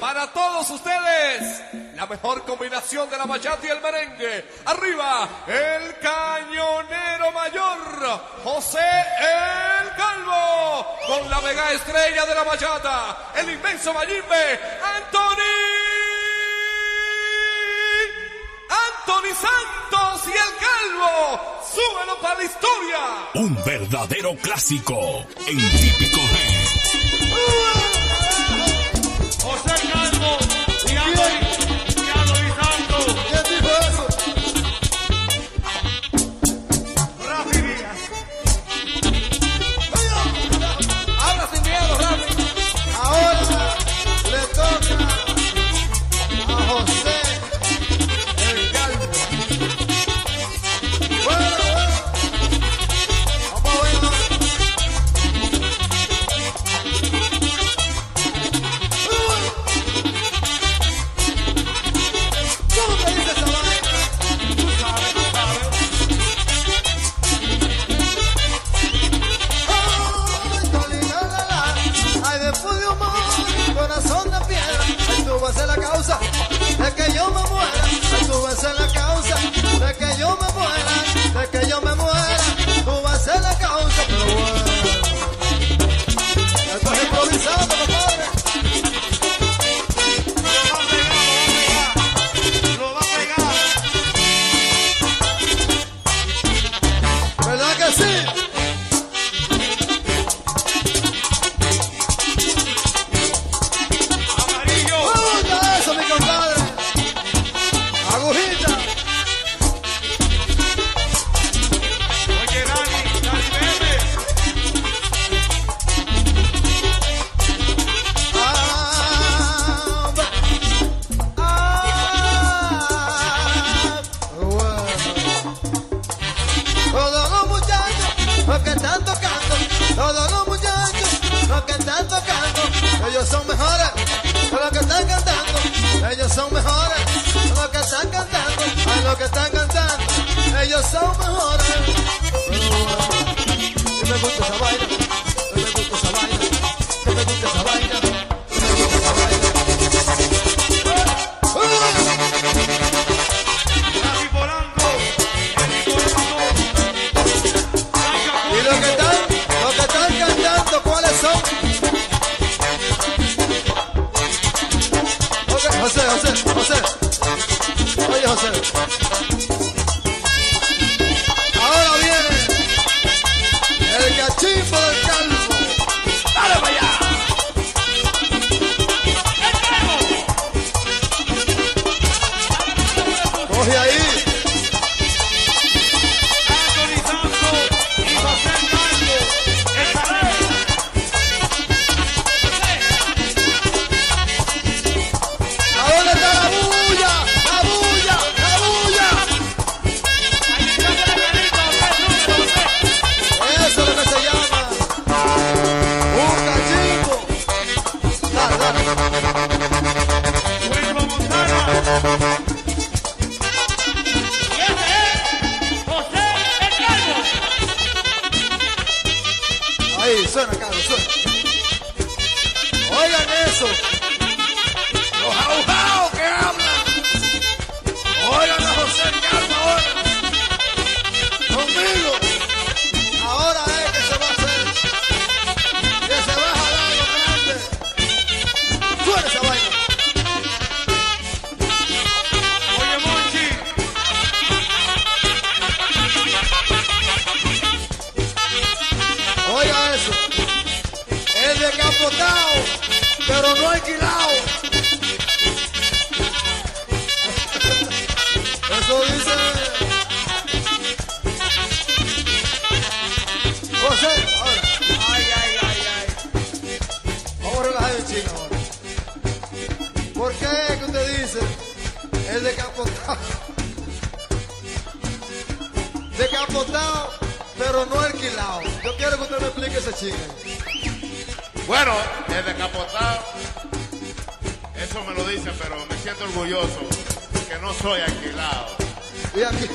Para todos ustedes, la mejor combinación de la bachata y el merengue. Arriba, el cañonero mayor, José el Calvo, con la mega estrella de la bachata, el inmenso Mayimbe, Anthony. Anthony Santos y el Calvo, súbelo para la historia. Un verdadero clásico en típico pero no alquilado. Yo quiero que usted me explique ese chisme. Bueno, el descapotado, eso me lo dice pero me siento orgulloso que no soy alquilado. Y aquí.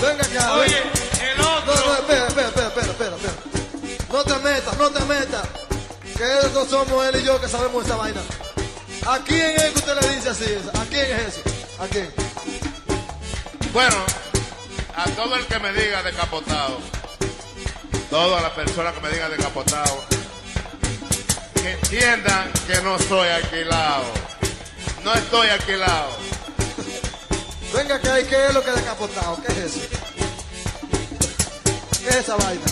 Venga acá. Oye, el otro. No, no, espera, espera, espera, espera, espera. No te metas, no te metas. Que esos somos él y yo que sabemos esa vaina. ¿A quién es que usted le dice así? ¿A quién es eso? ¿A quién? Bueno, a todo el que me diga decapotado, todas las personas que me digan decapotado, que entiendan que no soy alquilado. No estoy alquilado. Venga, que hay que es lo que decapotado. ¿Qué es eso? ¿Qué es esa vaina?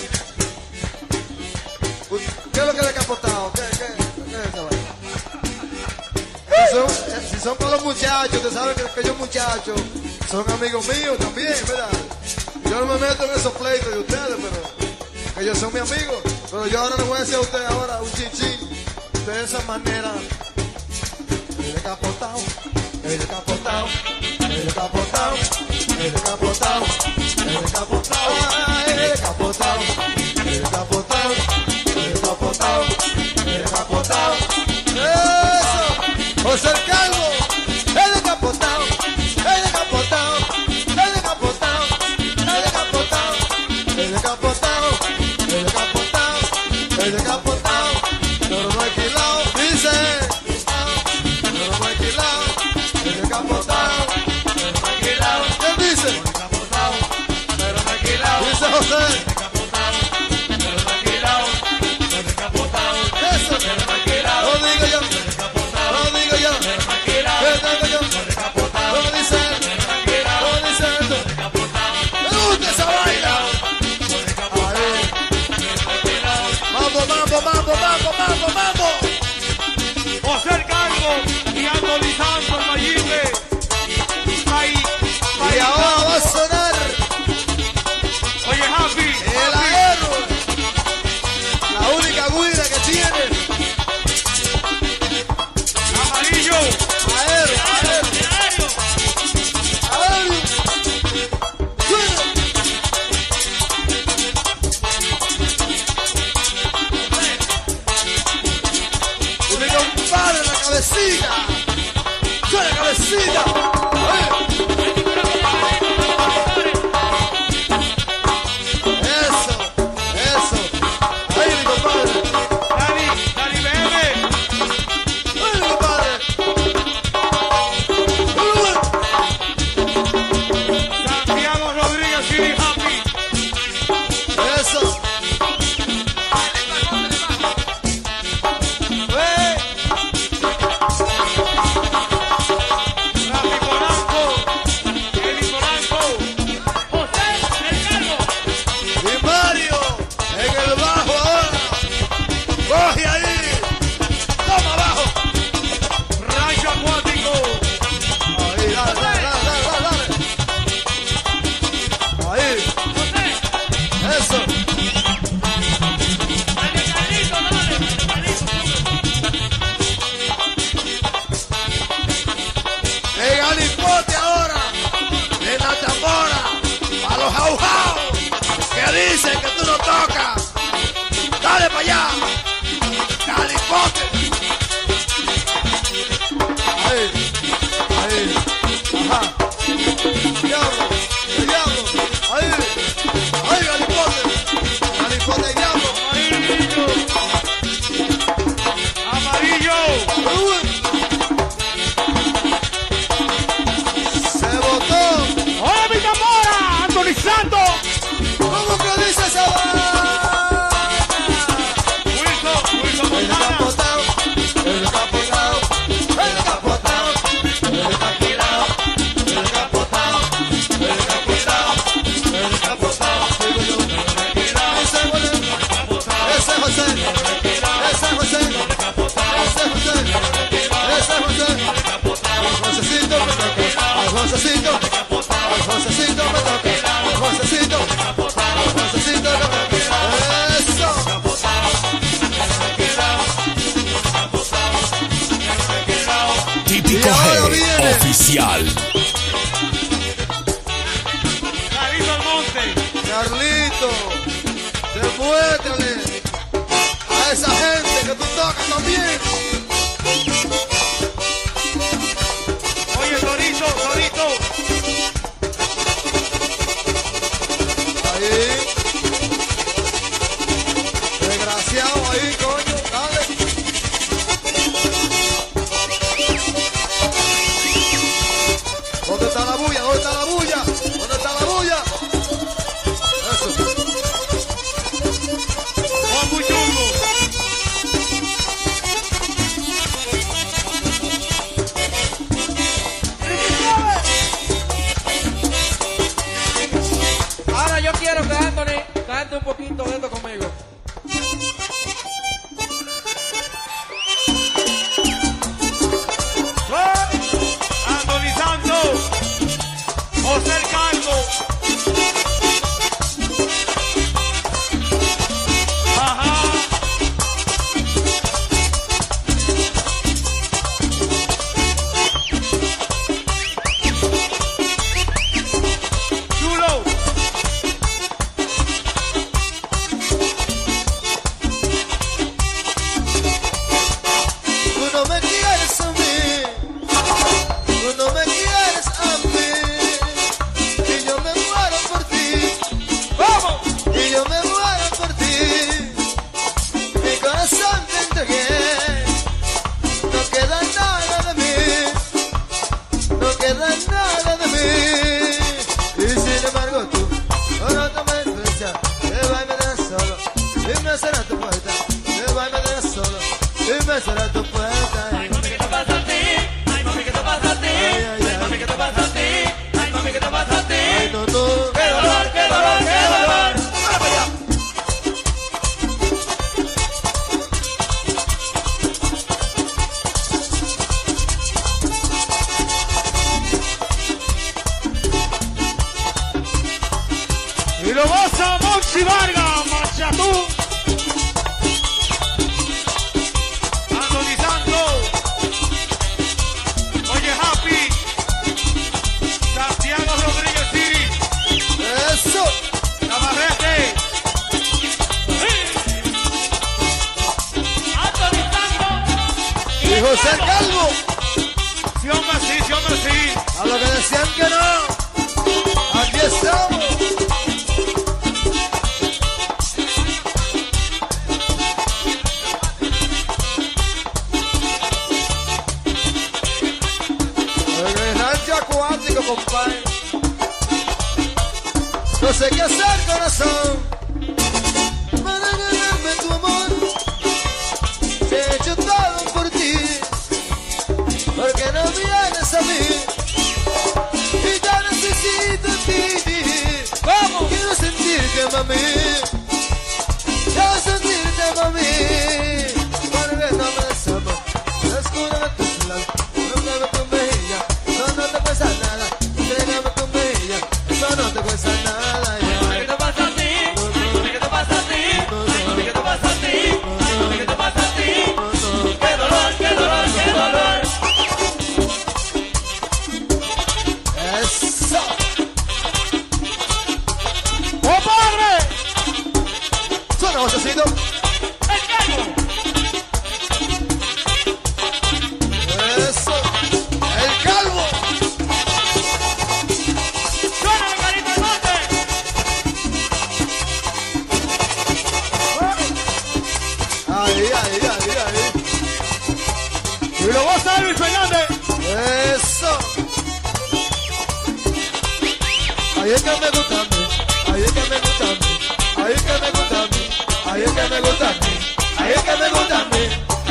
¿Qué es lo que decapotado? ¿Qué, qué, qué es esa vaina? Si son, para los muchachos, te sabes que aquellos muchachos son amigos míos también, ¿verdad? Yo no me meto en esos pleitos de ustedes, pero que ellos son mis amigos. Pero yo ahora les voy a decir a ustedes ahora un chinchín de esa manera. El decapotado, el decapotado, el decapotado, el decapotado, el decapotado, el decapotado.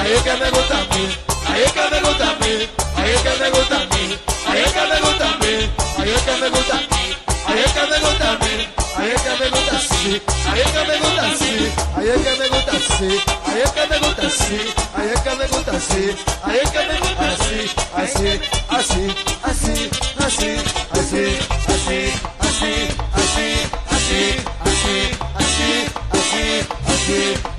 aí que nego tá bem, aí que nego tá bem, aí que nego tá bem, aí que nego tá bem, aí que nego tá bem, aí que nego tá bem, aí que nego tá sim, aí que nego tá sim, aí que nego tá sim, aí que nego tá sim, aí que nego tá sim, aí que nego tá sim, assim, assim, assim, assim, assim, assim, assim, assim, assim, assim, assim, assim, assim, assim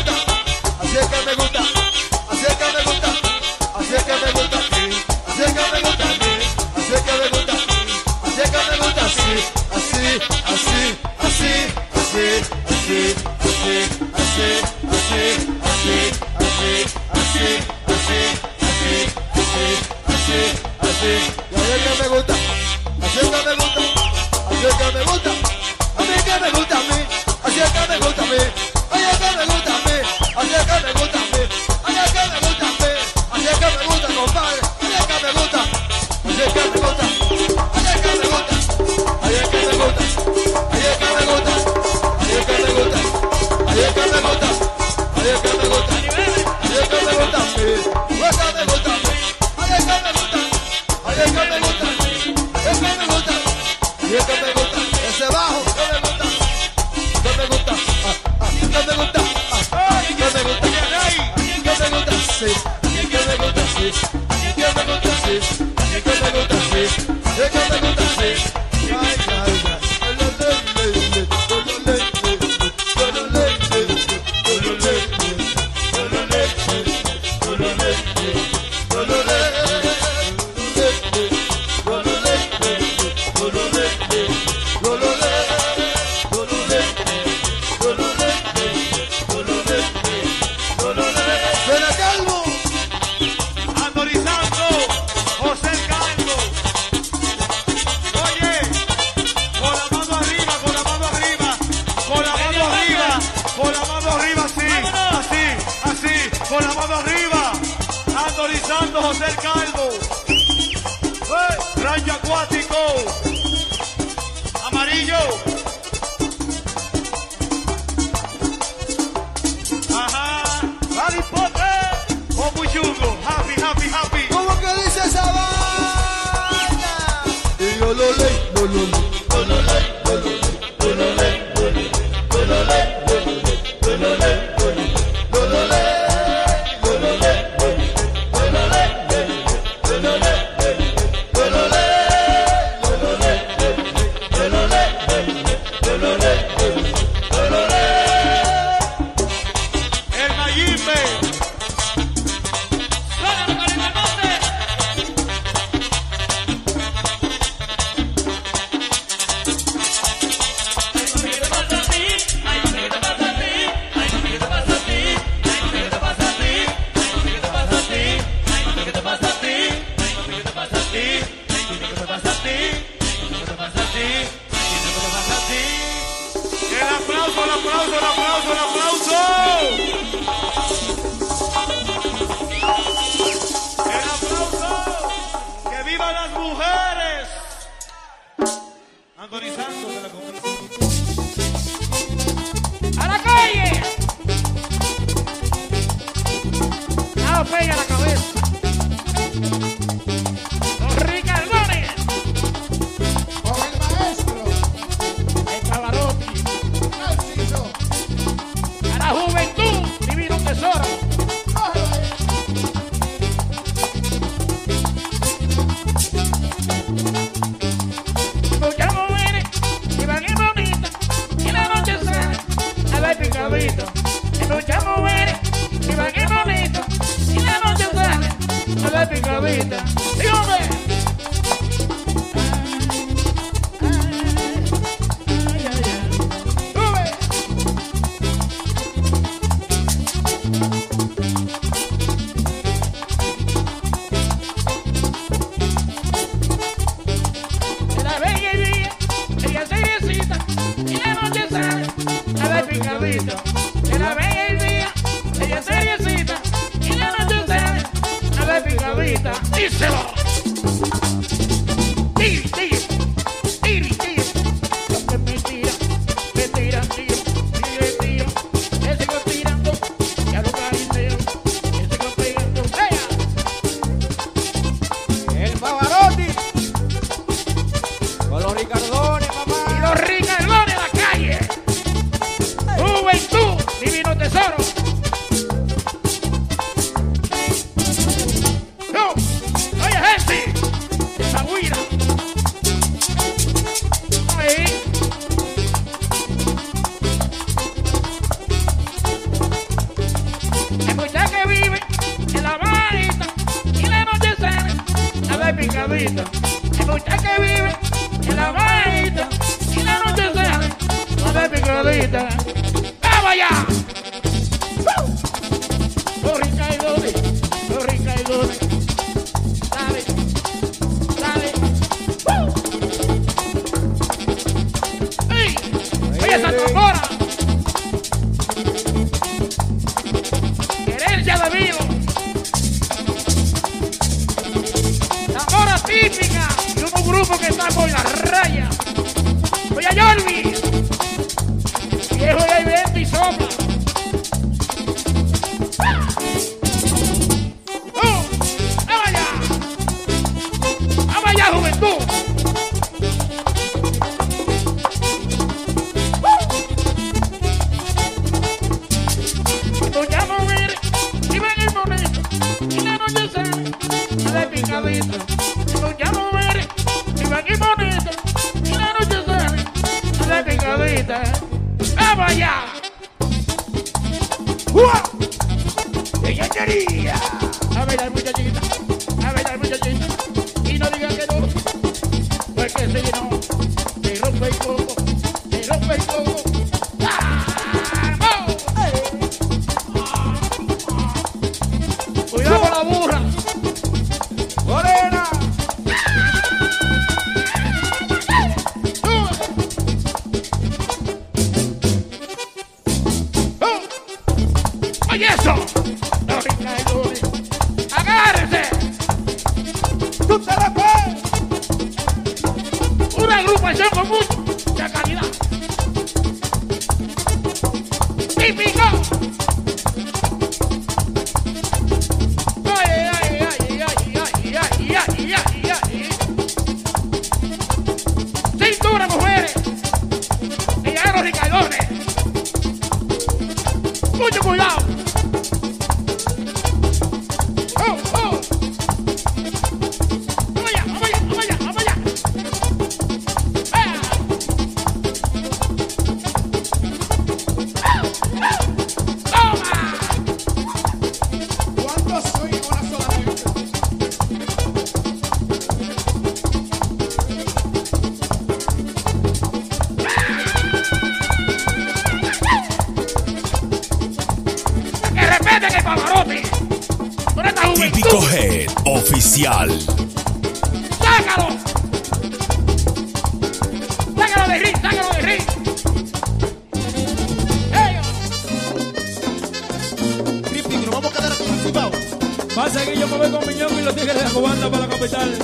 Ñongo y los Tigres de la Cubana para la capital.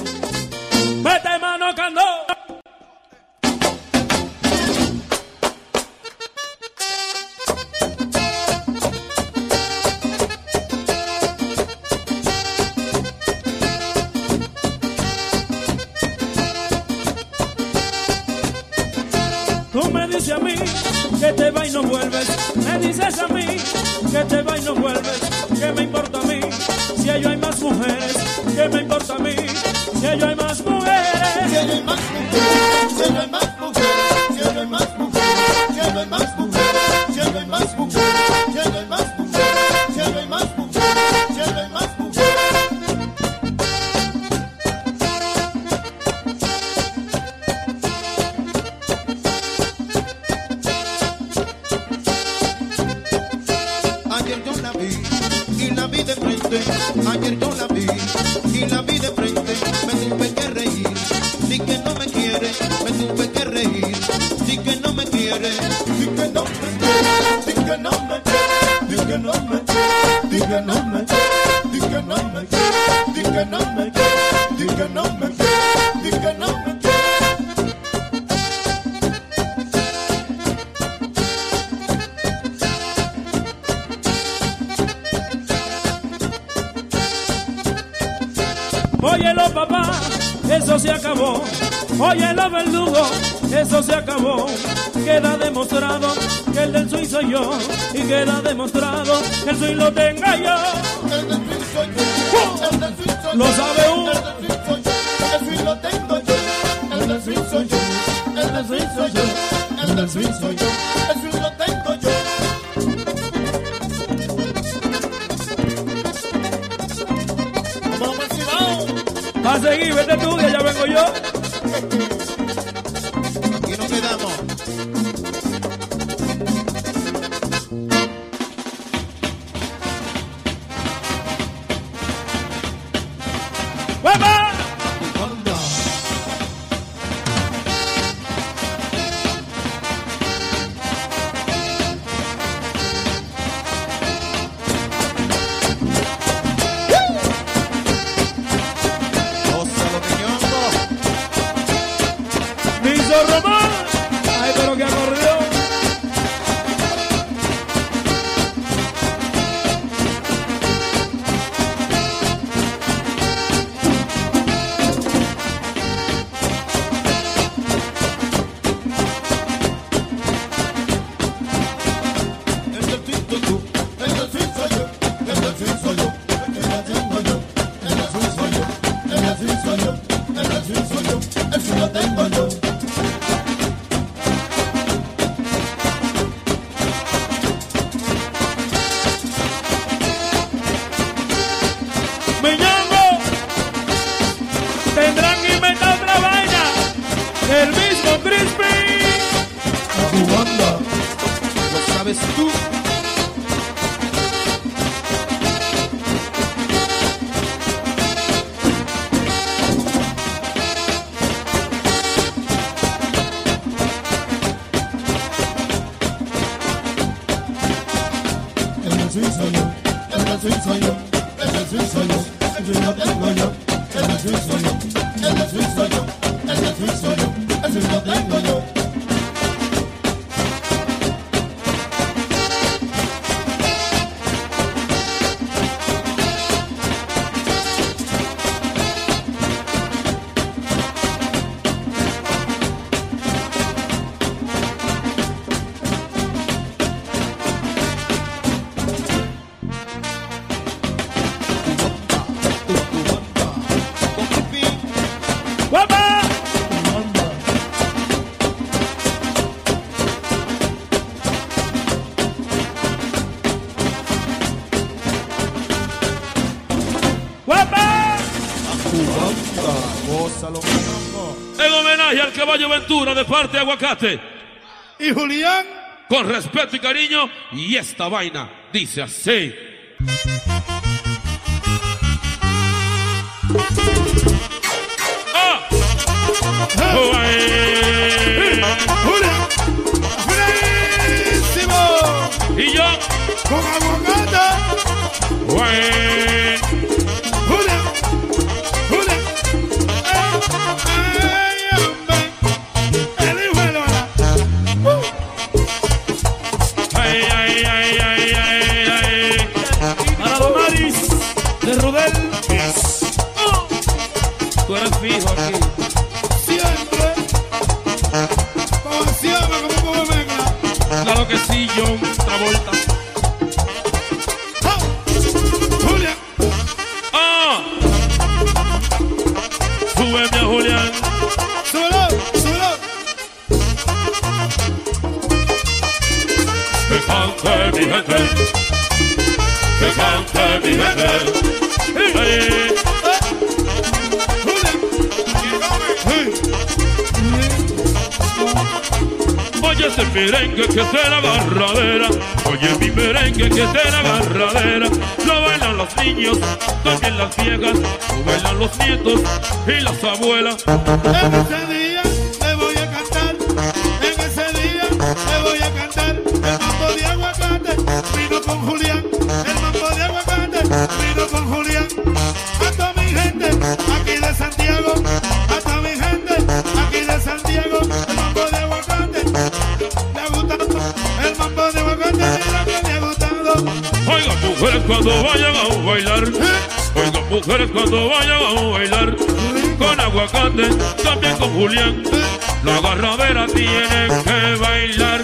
¡Vete, hermano, candó! Tú me dices a mí que este te va y no vuelves. Me dices a mí que este te va y no vuelves. tobenga yo. sweet on you. En homenaje al caballo Ventura de parte de Aguacate. Y Julián. Con respeto y cariño. Y esta vaina dice así. ¡Ah! ¡Buenísimo! Y yo. Con aguacate. falta mi verdad. Oye ese merengue que será barradera, oye mi merengue que será barradera, lo bailan los niños, también las viejas, lo bailan los nietos y las abuelas. mujeres cuando vayan a bailar. Con aguacate, también con Julián. La garrabera tiene que bailar.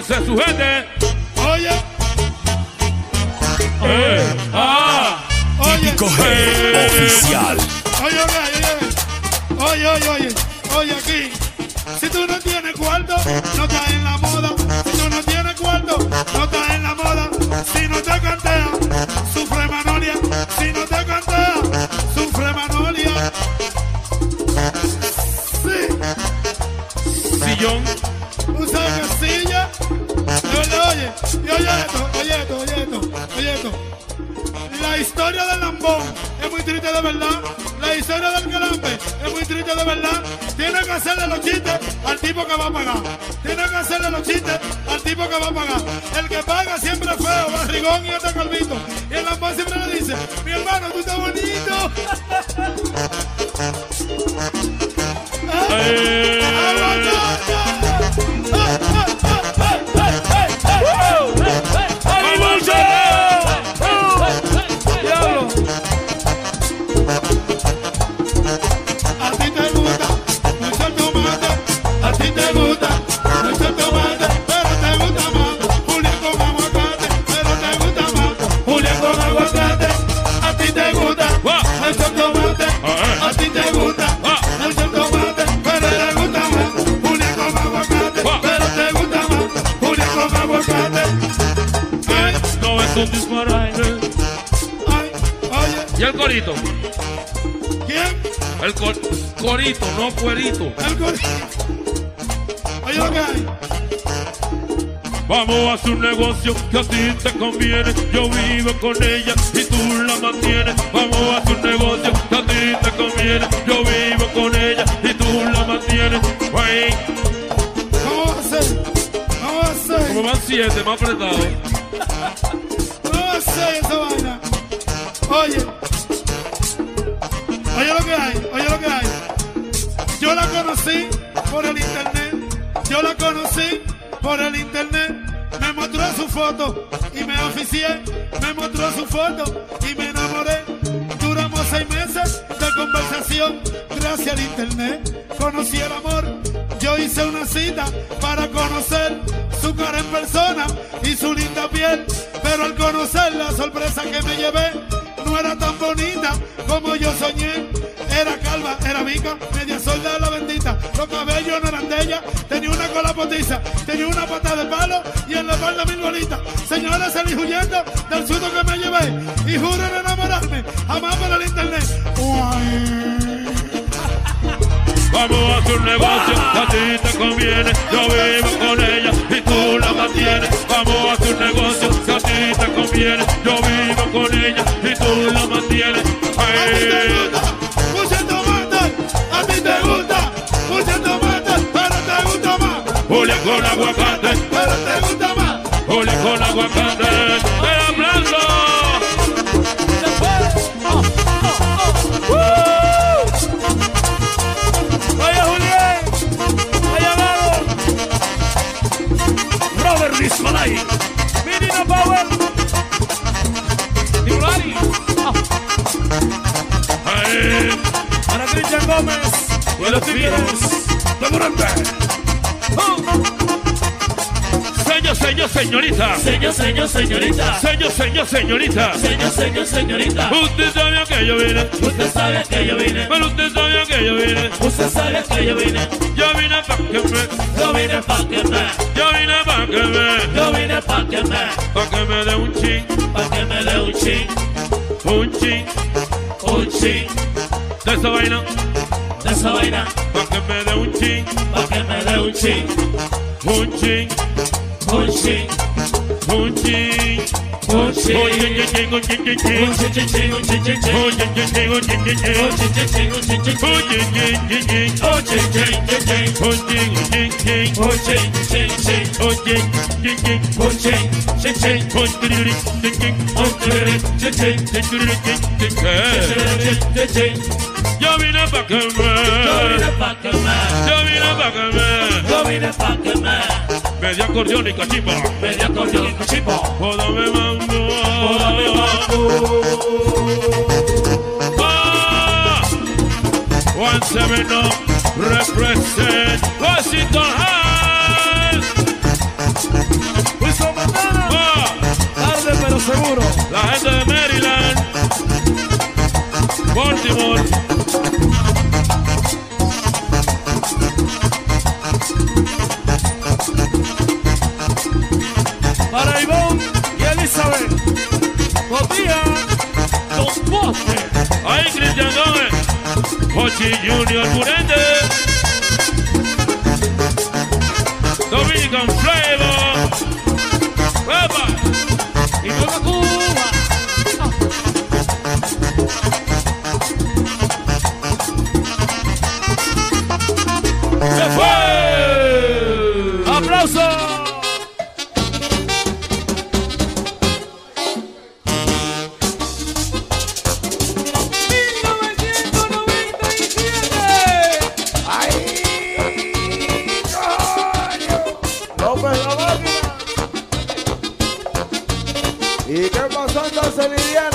Nalga que se El cor- corito, no cuerito. El gordo. Oye lo que hay. Vamos a hacer un negocio que a ti te conviene. Yo vivo con ella y tú la mantienes. Vamos a hacer un negocio que a ti te conviene. Yo vivo con ella y tú la mantienes. Güey, ¿Cómo va a ser? ¿Cómo va a ser? como van siete, más apretado. ¿Cómo va a ser esa vaina? Oye. Oye lo que hay, oye lo que hay. Yo la conocí por el internet. Yo la conocí por el internet. Me mostró su foto y me oficié. Me mostró su foto y me enamoré. Duramos seis meses de conversación. Gracias al internet conocí el amor. Yo hice una cita para conocer su cara en persona y su linda piel. Pero al conocer la sorpresa que me llevé, no era tan bonita como yo soñé. Era calva, era mica, media solda la bendita. Los cabellos no eran de ella, tenía una cola potiza, tenía una pata de palo y en la espalda mil bolitas. Señores, salí huyendo del susto que me llevé y juro en enamorarme, jamás por el internet. Uay. Vamos a hacer un negocio a ti te conviene. Yo vivo con ella y tú la mantienes. Vamos a hacer un negocio a ti te conviene. Yo vivo con ella y tú la mantienes. Ay, te gusta mucho tomate, pero te gusta más, Julia con aguacate, pero te gusta más. Julia con aguacate. ¡El aplauso! Oye, Julián. Oye, Amado. Robert Dismalay. Minino Power. Titulari. Ay, Para Cristian Gómez. Tigres de Morante. Señor, señor, señorita. Señor, señor, señorita. Señor, señor, señorita. Señor, señor, señorita. Usted sabía que yo vine. Usted sabe que yo vine. Pero usted sabía que yo vine. Usted sabe que yo vine. Yo vine pa' que me. Yo vine pa' que me. Yo vine pa' que me. Yo vine pa' que me. Pa' que me dé un chin. Pa' que me dé un chin. Un chin. Un chin. De esa vaina. De esa vaina. Pa' que me dé un chin. Pa' que me dé un chin. Un chin. Un chin. Un chin. Go in a fucking man. Go in a fucking man. Go in a fucking man. Media acordeón y cachimba. Medio acordeón y cachimba. Joda me mando. Joda me mando. Ah, one seven up. Represent. Cosito high. Wilson Mandana. Ah, tarde pero seguro. La gente de Maryland. Baltimore. para Ivonne y Elizabeth. Jodía, los postres. Ahí Cristian Gómez, Mochi Junior Murente. Dominican Flavor. Pepa. Y Coca-Cola. juntos en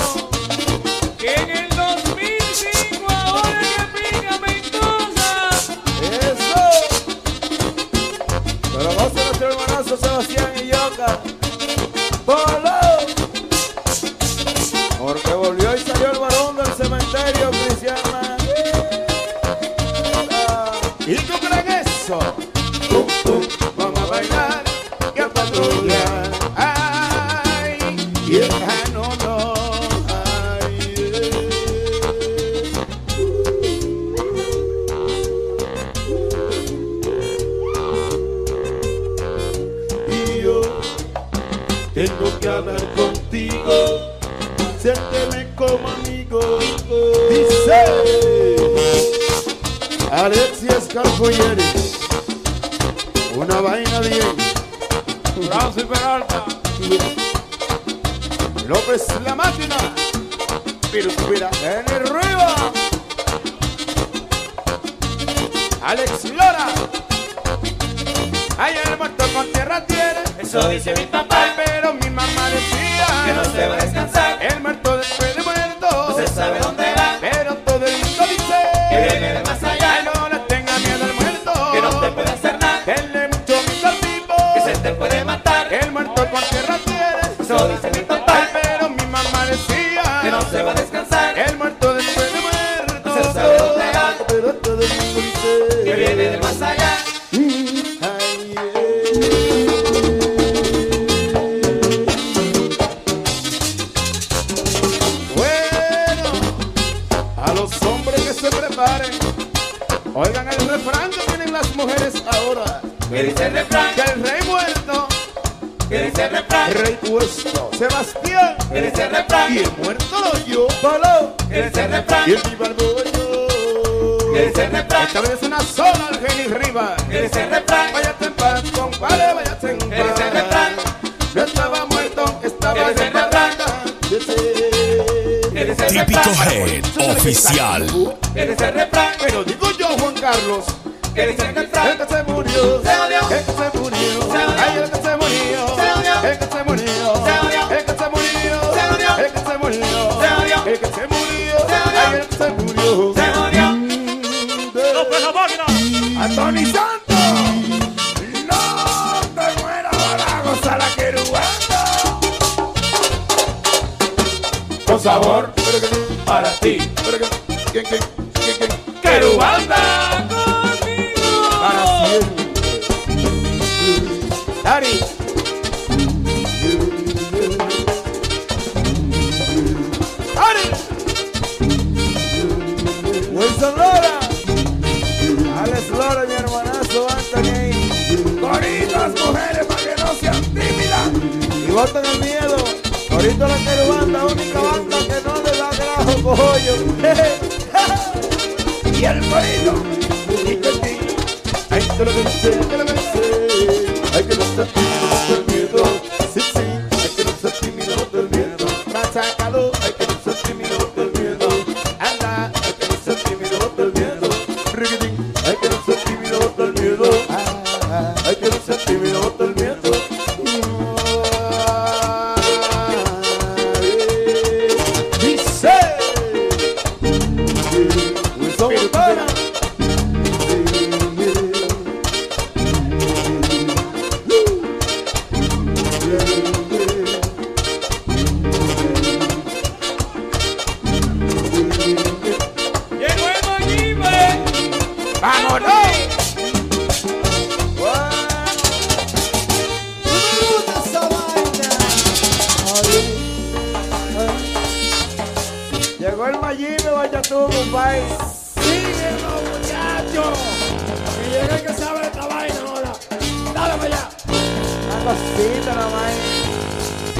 Una cosita nada más.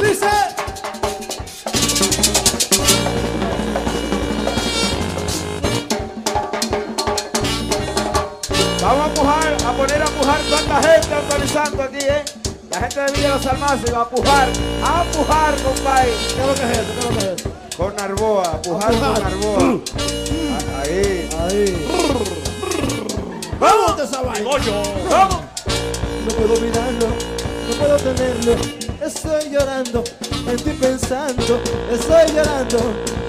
Dice. Vamos a pujar, a poner a pujar tanta gente autorizando aquí, ¿eh? La gente de Villa Los Almaces va a pujar, a pujar, compadre. ¿Qué es lo que es eso? ¿Qué es lo que es eso? Con Narboa, a pujar con Narboa. Ah, Ahí, Ahí. Vamos de esa vaina. vamos. No puedo no puedo tenerlo. Estoy llorando, en ti pensando. Estoy llorando,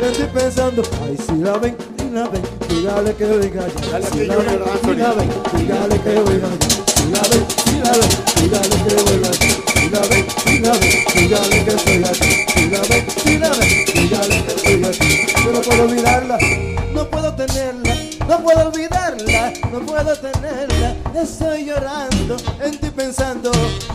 en ti pensando. Ay, si la ven, si la ven, dígale que oiga ya. Si la ven, si la ven, dígale que oiga ya. Si la ven, si la ven, dígale que oiga ya. Si la ven, si la ven, dígale que estoy aquí. Si la ven, si la ven, dígale que estoy aquí. Yo no puedo olvidarla, no puedo tenerla, no puedo olvidarla, no puedo tenerla. Estoy llorando, en ti pensando,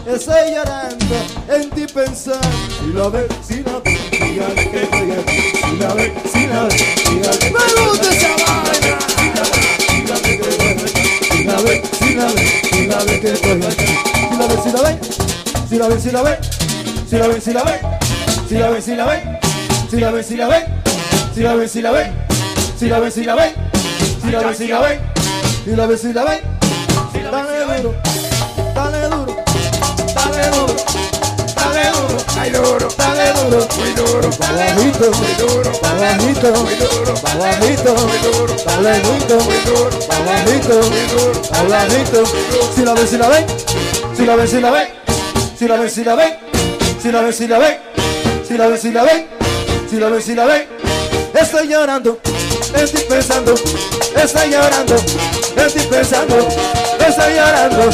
estoy llorando, en ti pensando. Si la ven, si la ven, dígale que estoy aquí. Si la ven, si la ven, dígale que ¡Me gusta esa vaina! Si la ven, si la dígale que estoy aquí. Si la ven, si la ven, si la ven, si la ven, si la ven, si la ven, si la ven, si la ven, si la ven, si la ven, si la ven, si la ven, si la ven, si la ven, si la ven, si la ven, si la ven, si la ven, dale duro, dale duro, Ay, duro, dale duro, muy duro, bajito, muy duro, bajito, muy duro, bajito, muy duro, dale duro, muy duro, pa' bajito, pa' bajito, si la ven, si la ven, si la ven, si la ven, si la ven, si la ven, si la ven, si la ven, si la ven, si la ven, si la ven, si la ven, estoy llorando, estoy pensando, estoy llorando, estoy pensando, estoy llorando,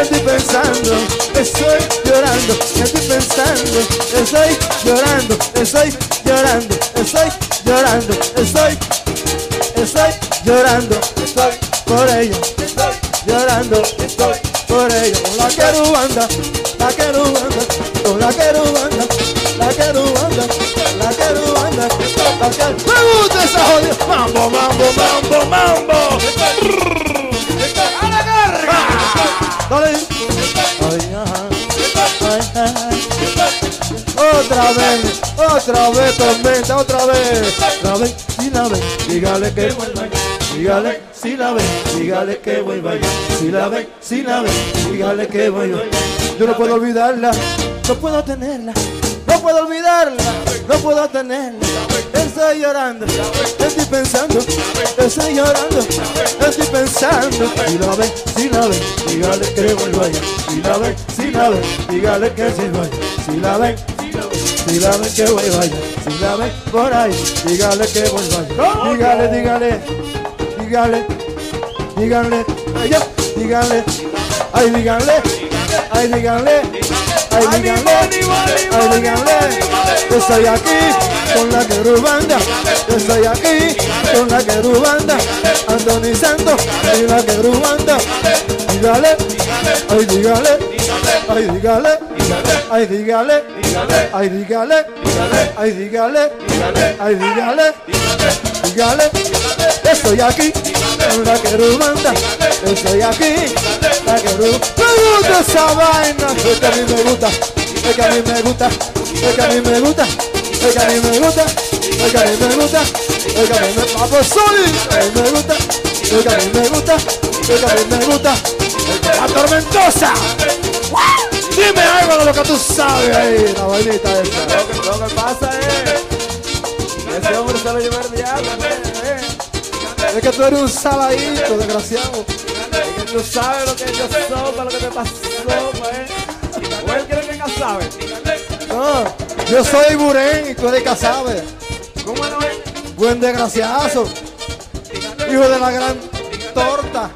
estoy pensando, estoy llorando, estoy pensando, estoy llorando, estoy llorando, estoy llorando, estoy, estoy llorando, estoy por ella, estoy llorando, estoy por ella, la querubanda, la querubanda, con la querubanda, la querubanda, la querubanda, la me gusta esa jodida, mambo, mambo, mambo, mambo, a la carga, dale. Otra vez, otra vez, tormenta, otra vez. La ven, si la ven, dígale que vuelva. Dígale, si la ven, dígale que vuelva ya. Si la ven, si la ven, dígale que vuelva. Yo no puedo olvidarla, no puedo tenerla. Puedo olvidarla, no puedo tenerla. Estoy llorando, estoy pensando, estoy llorando, estoy pensando. Si la ven, si la ven, dígale que vuelva ya. Si la ven, si la ven, dígale que se vaya. Si la ven, si la ven que vuelva ya. Si la ven por ahí, dígale que vuelva ya. Dígale, dígale, dígale, dígale, ay, ya, dígale, ay, dígale, ay, dígale, ay, dígale, ay, dígale, yo estoy aquí con la querubanda, yo estoy aquí con la querubanda, Anthony Santos y la querubanda, dígale, ay, dígale, ay, dígale, ay, dígale, ay, dígale, ay, dígale, ay, dígale, estoy aquí. Con la estoy aquí, la me gusta esa vaina, es que a mí me gusta, es que a mí me gusta, es que a mí me gusta, es que a mí me gusta, Oiga, a mí me gusta. Oiga, a mí me Papo Soli. A mí me gusta. Oiga, a mí me gusta. Oiga, a mí me gusta. La tormentosa. Dime algo de lo que tú sabes ahí, la vainita esa. Lo que, lo que pasa es que ese hombre se lo lleva el diablo. eh. Es que tú eres un saladito, desgraciado. Es que tú sabes lo que yo soy, para lo que te pasó, pues. ¿O él cree que no sabe? No, yo soy Burén y tú eres Casabe. ¿Cómo no es? Buen desgraciazo. Hijo de la gran torta.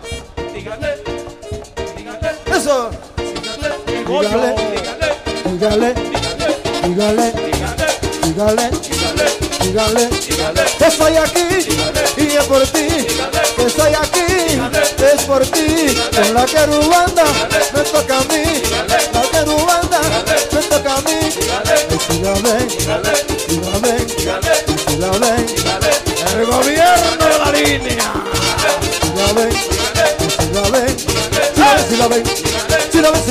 Eso. Dígale, dígale, dígale, dígale, dígale, que estoy aquí y es por ti, que estoy aquí, es por ti, con la querubanda me toca a mí,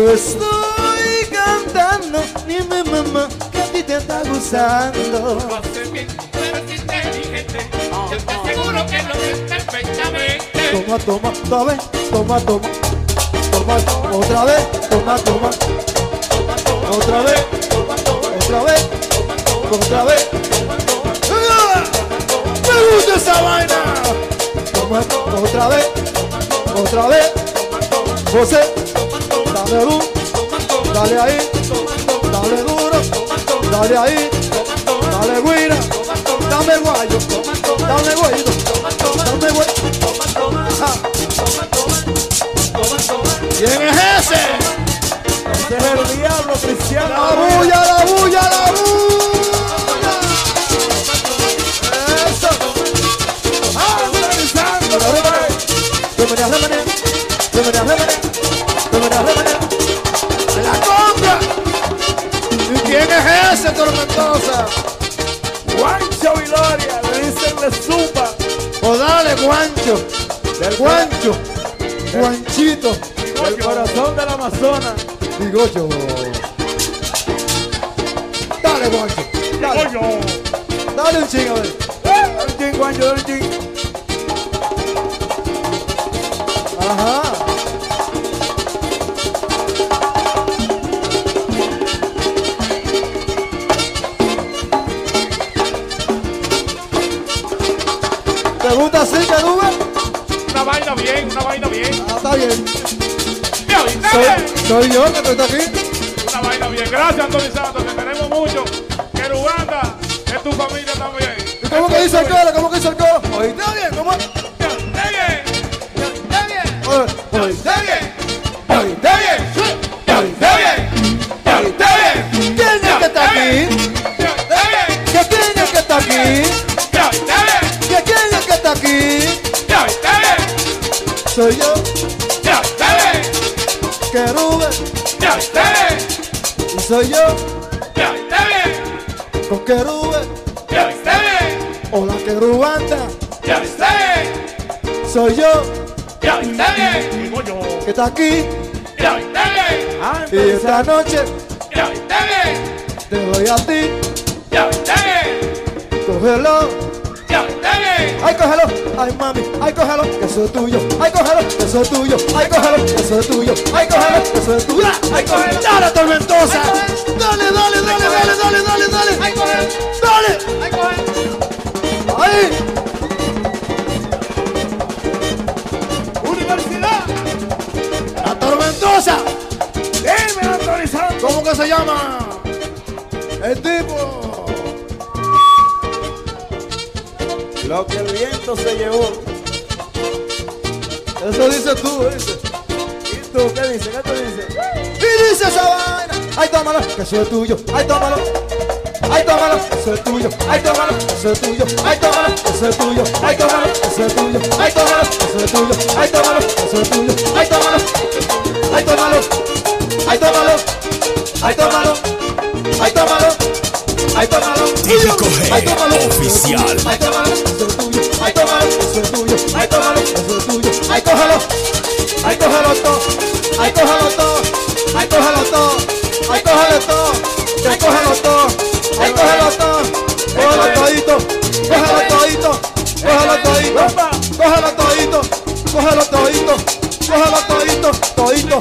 Yo estoy cantando, dime mamá que a ti te está gustando. Yo te aseguro que lo haces perfectamente. Toma, toma, otra vez, toma, toma, toma, toma, otra vez, toma, toma, otra vez, otra vez, otra vez. ¡Ah! Me gusta esa vaina. Toma, otra vez, otra vez. José, dale luz, dale ahí, dale duro, dale ahí, dale guira, dame guayo, dame guayito, dame guayo. ¿Quién es ese? Ese es el diablo cristiano. La bulla, la bulla, la bulla. Bienvenida, bienvenida, bienvenida, ese tormentosa? Viloria, le dicen le supa. O dale, guancho. Del guancho. Guanchito. El corazón del Amazonas. Digo yo. Dale, guancho. Dale. Dale un ching, a ver. Dale un chin, Juancho, dale un. Ajá. ¿Te gusta así, Carube? Una vaina bien, una vaina bien. Ah, está bien. Soy, soy yo que estoy aquí. Una vaina bien. Gracias, Antonio Santos, te queremos mucho. Que Ruganda es tu familia también. ¿Y cómo que dice el coro? ¿Cómo que dice el coro? ¿Oíste bien? ¿Cómo? Está bien. Está bien. ¿Oíste bien. ¿Oíste bien? ¿Oíste bien? ¿Oíste bien? ¿Quién es que está aquí? ¿Que quién es que está aquí? soy yo. Ya te Querube. Ya te Soy yo. Ya te Con Querube. Ya te Hola Querubanda. Ya te Soy yo. Ya te Que está aquí. Ya te Y esta noche. Ya te Te doy a ti. Ya te Cógelo. Ya te Ay, cógelo ay mami, ay cógelo, que eso es tuyo, ay cógelo, que eso es tuyo, ay cógelo, que eso es tuyo, ay cógelo, que eso es tuyo, ay cógelo, dale tormentosa, dale, dale, dale, dale, dale, dale, dale, Ay, coge. dale, Ay, Universidad. la tormentosa, Dime, Santos. ¿cómo que se llama? El tipo. Lo que el viento se llevó. Eso dices tú, dice. ¿Y tú qué dices? ¿Qué tú dices? Y dice esa vaina. ay tómalo, que eso es tuyo, ay tómalo. Ay, tómalo, eso es tuyo. Ay, tómalo, eso es tuyo. Ay, tómalo, eso es tuyo. Ay, tómalo, eso es tuyo. Ay, tómalo, eso es tuyo. Ay, tómalo, eso es tuyo. Ay, tómalo. Ay, tómalo. Ay, tómalo. Ay, tómalo. Ay, tómalo. Ay, tómalo. Típico G, Ay, tómalo. oficial. Ay, tómalo, eso es tuyo. Ay, tómalo, eso es tuyo. Ay, tómalo, eso es tuyo. Ay, cógelo. Ay, cógelo todo. Ay, cógelo todo. Ay, cógelo todo. Ay, cógelo todo. Ay, cógelo todo. Ay, cógelo todo. Cógelo todito. Cógelo todito. Cógelo todito. Cógelo todito. Cógelo todito. Cógelo. Todito. Todito.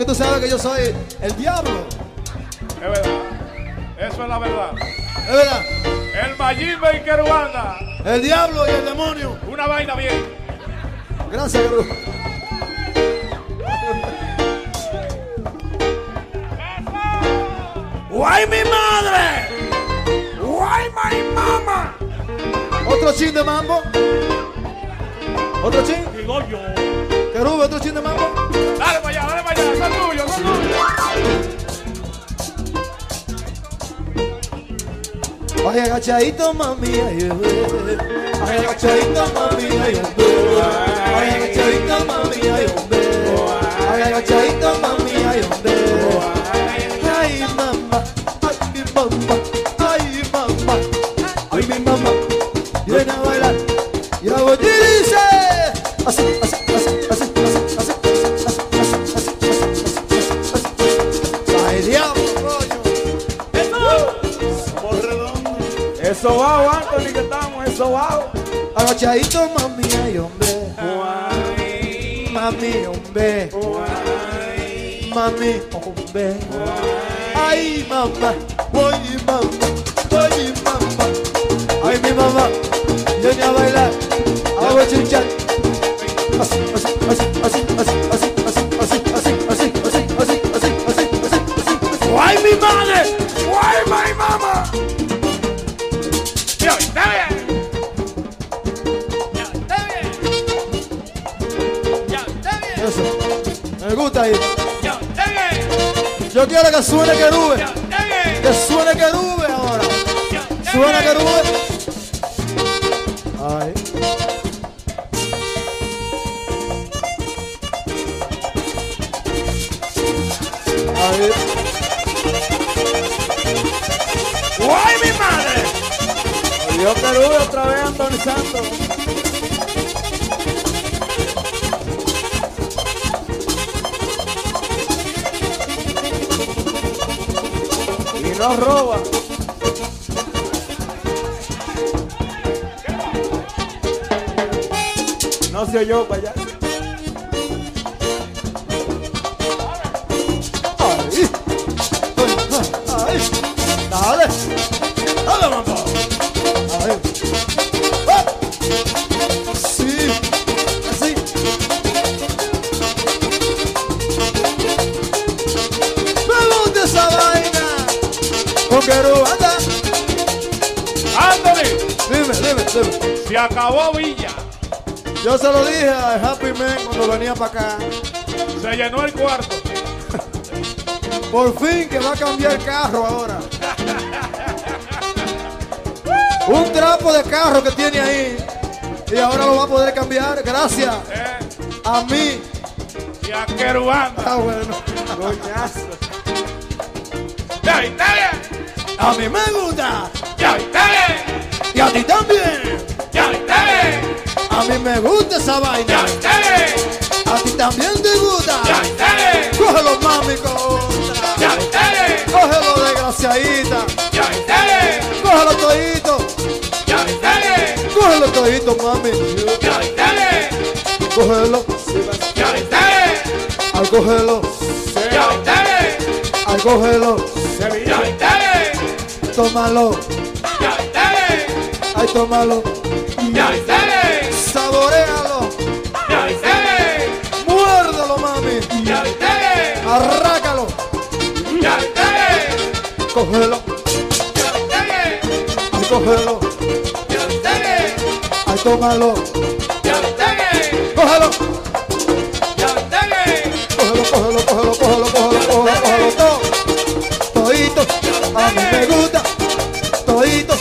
Que tú sabes que yo soy el diablo. Es verdad. Eso es la verdad. Es verdad. El Mayimbe y Keruanda. El diablo y el demonio. Una vaina bien. Gracias, Gru. ¡Guay mi madre! ¡Guay my mama! Otro chin de mambo. Otro chin. Digo yo. Querube, otro chin de mambo. Baje agachadito, mami, ay, bebé. Baje agachadito, mami, ay, bebé. Agachadito, mami, ay, bebé. Agachadito, me comer. Ai, mamãe. suene que nube. Que suene que nube ahora. Suena que nube. Ay. Ay. Mi madre! Adiós, Carube, otra vez, Antonio Santos. No roba. No se oyó para allá. Acabó Villa. Yo se lo dije a Happy Man cuando venía para acá. Se llenó el cuarto. Por fin que va a cambiar el carro ahora. Un trapo de carro que tiene ahí. Y ahora lo va a poder cambiar. Gracias Eh, a mí. y a Querubanda. Ah, bueno. Coñazo. ¡Ya, está bien! A mí me gusta. ¡Ya, está bien! Y a ti también. A mí me gusta esa ¡Ya, vaina. A ti también te gusta. Cógelo, mami, contra. ¡Ya, está bien! Cógelo, desgraciadita. Cógelo todito. Cógelo todito, mami. Cógelo. Al cógelo. Al cógelo. Tómalo. Ay, tómalo. ¡Ya, está bien! Saborealo. ¡Ya, está bien! Muérdelo, mami. Arrácalo. Cógelo. Ay, cógelo. Ay, tómalo. Cógelo. Cógelo, cógelo, cógelo, cógelo, cógelo, cógelo, cógelo todo. Todito. A mí me gusta. Todito.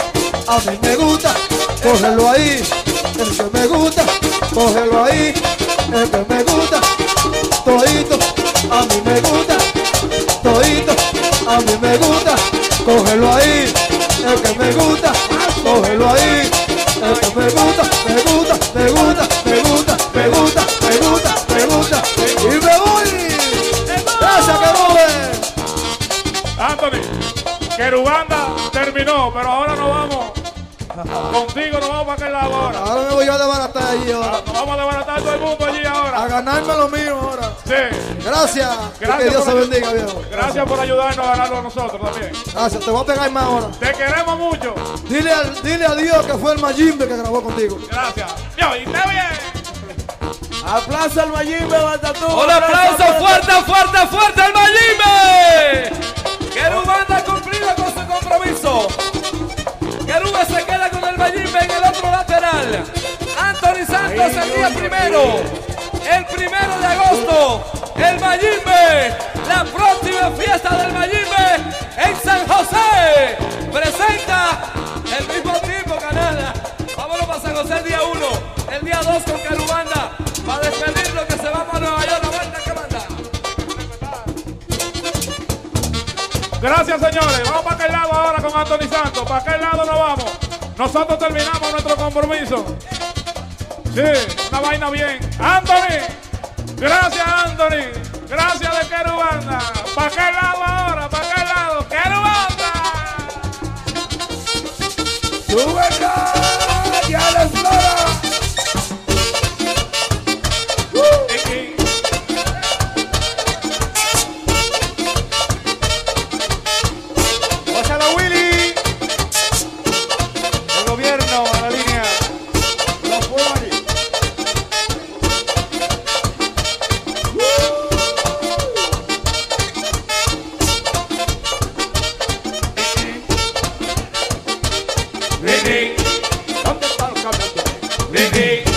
A mí me gusta. Cógelo ahí. El que me gusta. Cógelo ahí. El que me gusta. Todito. A mí me gusta. Todito. A mí me gusta. Cógelo ahí. El que me gusta. Cógelo ahí. El que me gusta. Me gusta. Me gusta. Me gusta. Me gusta. Me gusta. Me gusta. Y me voy. Gracias, Querube. Anthony, Querubanda terminó, pero ahora nos vamos. Contigo nos vamos para aquel lado ahora. Ahora me voy yo a desbaratar allí ahora. Nos vamos a desbaratar todo el mundo allí A ahora. ganarme lo mío ahora. Sí. Gracias. Gracias que Dios se bendiga, viejo. Gracias por ayudarnos a ganarlo a nosotros también. Gracias. Te voy a pegar más ahora. Te queremos mucho. Dile, al- dile a Dios que fue el Mayimbe que grabó contigo. Gracias. Yo, y está bien. Aplaza al Mayimbe, Batatú. Un aplauso fuerte, fuerte, fuerte al Mayimbe. Querubanda ha cumplido con su compromiso. Querube se Mayimbe en el otro lateral. Anthony Santos el día primero. El primero de agosto. El Mayimbe. La próxima fiesta del Mayimbe en San José. Presenta el mismo tipo, canal. Vámonos para San José el día 1. El día 2 con Querubanda. Para despedirlo que se va para Nueva York. La vuelta que manda. Gracias, señores. Vamos para aquel lado ahora con Anthony Santos. Para aquel lado nos vamos. Nosotros terminamos nuestro compromiso. Sí, una vaina bien. Anthony. Gracias, Anthony. Gracias de Querubanda. Para aquel lado ahora, para aquel lado. Querubanda. ¡Sube day.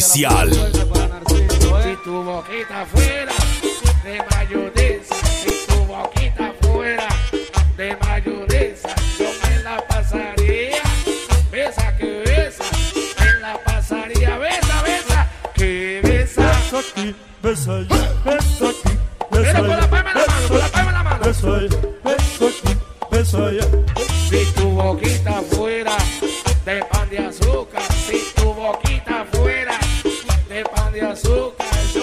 Oficial. De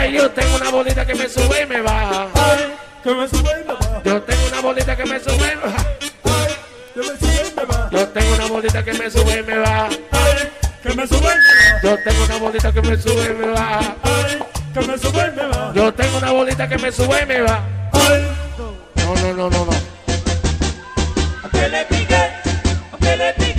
Ay, yo tengo una bolita que me sube y me baja. Ay, que me sube y me baja. Yo tengo una bolita que me sube y me baja. Ay, que me sube me baja. Yo tengo una bolita que me sube y me baja. Ay, que me sube y me baja. Yo tengo una bolita que me sube y me baja. Ay, que me sube y me baja. Yo tengo una bolita que me sube y me baja. Ay, no, no, no, no, no. A que le pique, a que le pique.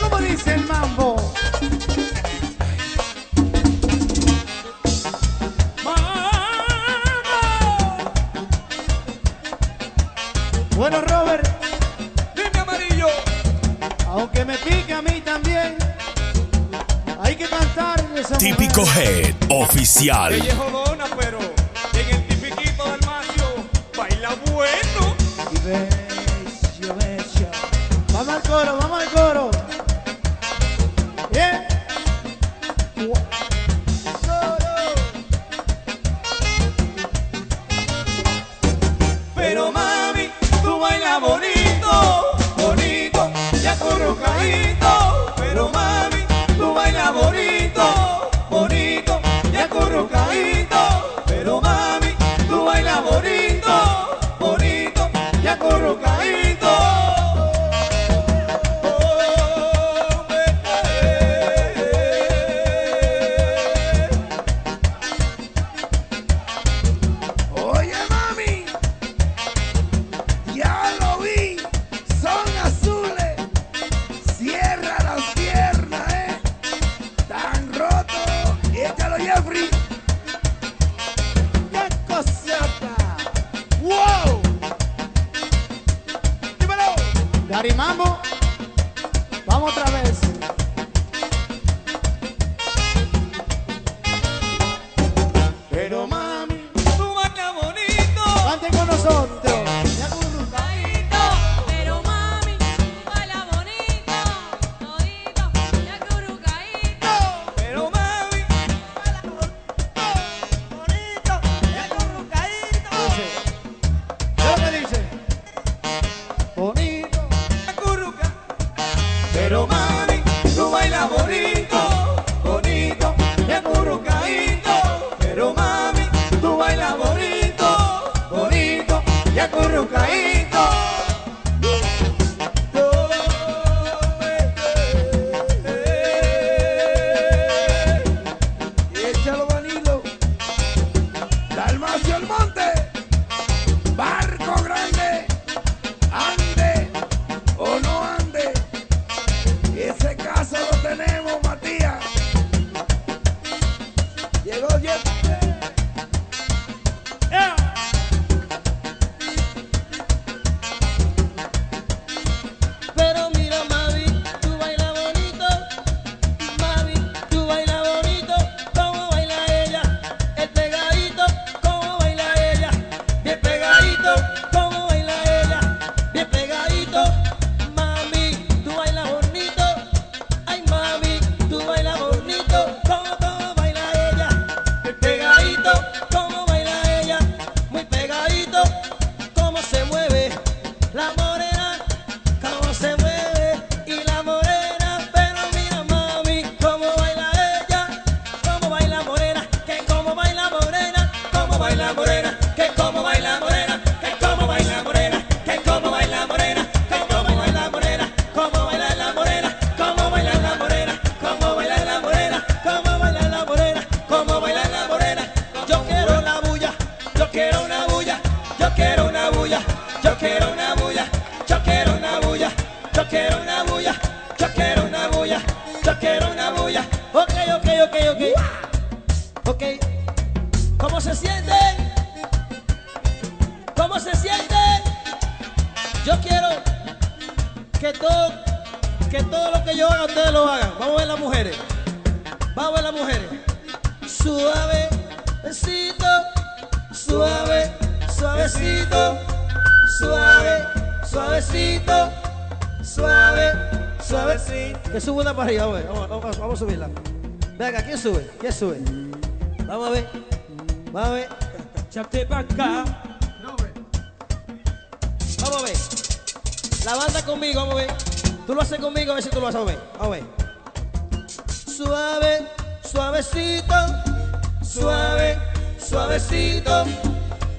como dice el mambo. ¡Mambo! Bueno, Robert. Dime amarillo. Aunque me pique a mí también. Hay que cantar. Típico Head Oficial.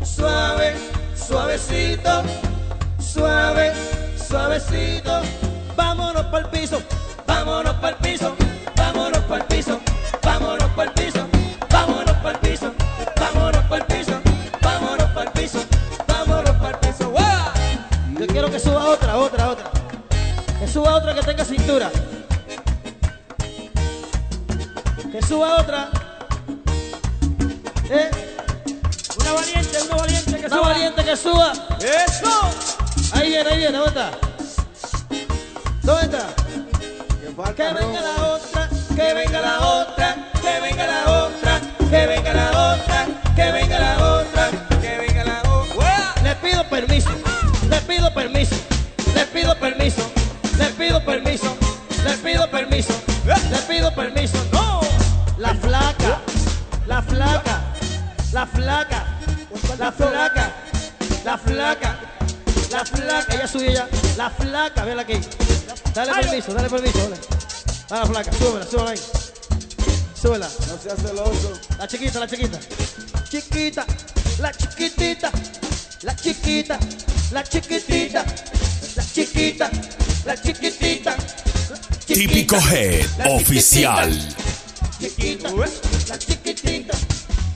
Suave, suavecito, suave, suavecito. Vámonos para el piso, vámonos para el piso, vámonos para el piso, vámonos para el piso, vámonos para el piso, vámonos para el piso, vámonos para el piso, vámonos para el piso. ¡Guau! Yo quiero que suba otra, otra, otra. Que suba otra que tenga cintura. Que suba otra. ¿Eh? Valiente, que suba. que. ¡Eso! Ahí viene, ahí viene, ¿dónde está? ¿Dónde está? Que venga la otra, que venga la otra, que venga la otra, que venga la otra, flaca, la flaca, ella subió ya, la flaca, vela aquí. Dale permiso, dale permiso, dale. A la flaca, súbela, súbela ahí. Súbela. No seas celoso. La chiquita, la chiquita. Chiquita, la chiquitita, la chiquita, la chiquitita, la chiquita, la chiquitita. Típico Head Oficial. Chiquita, la chiquitita.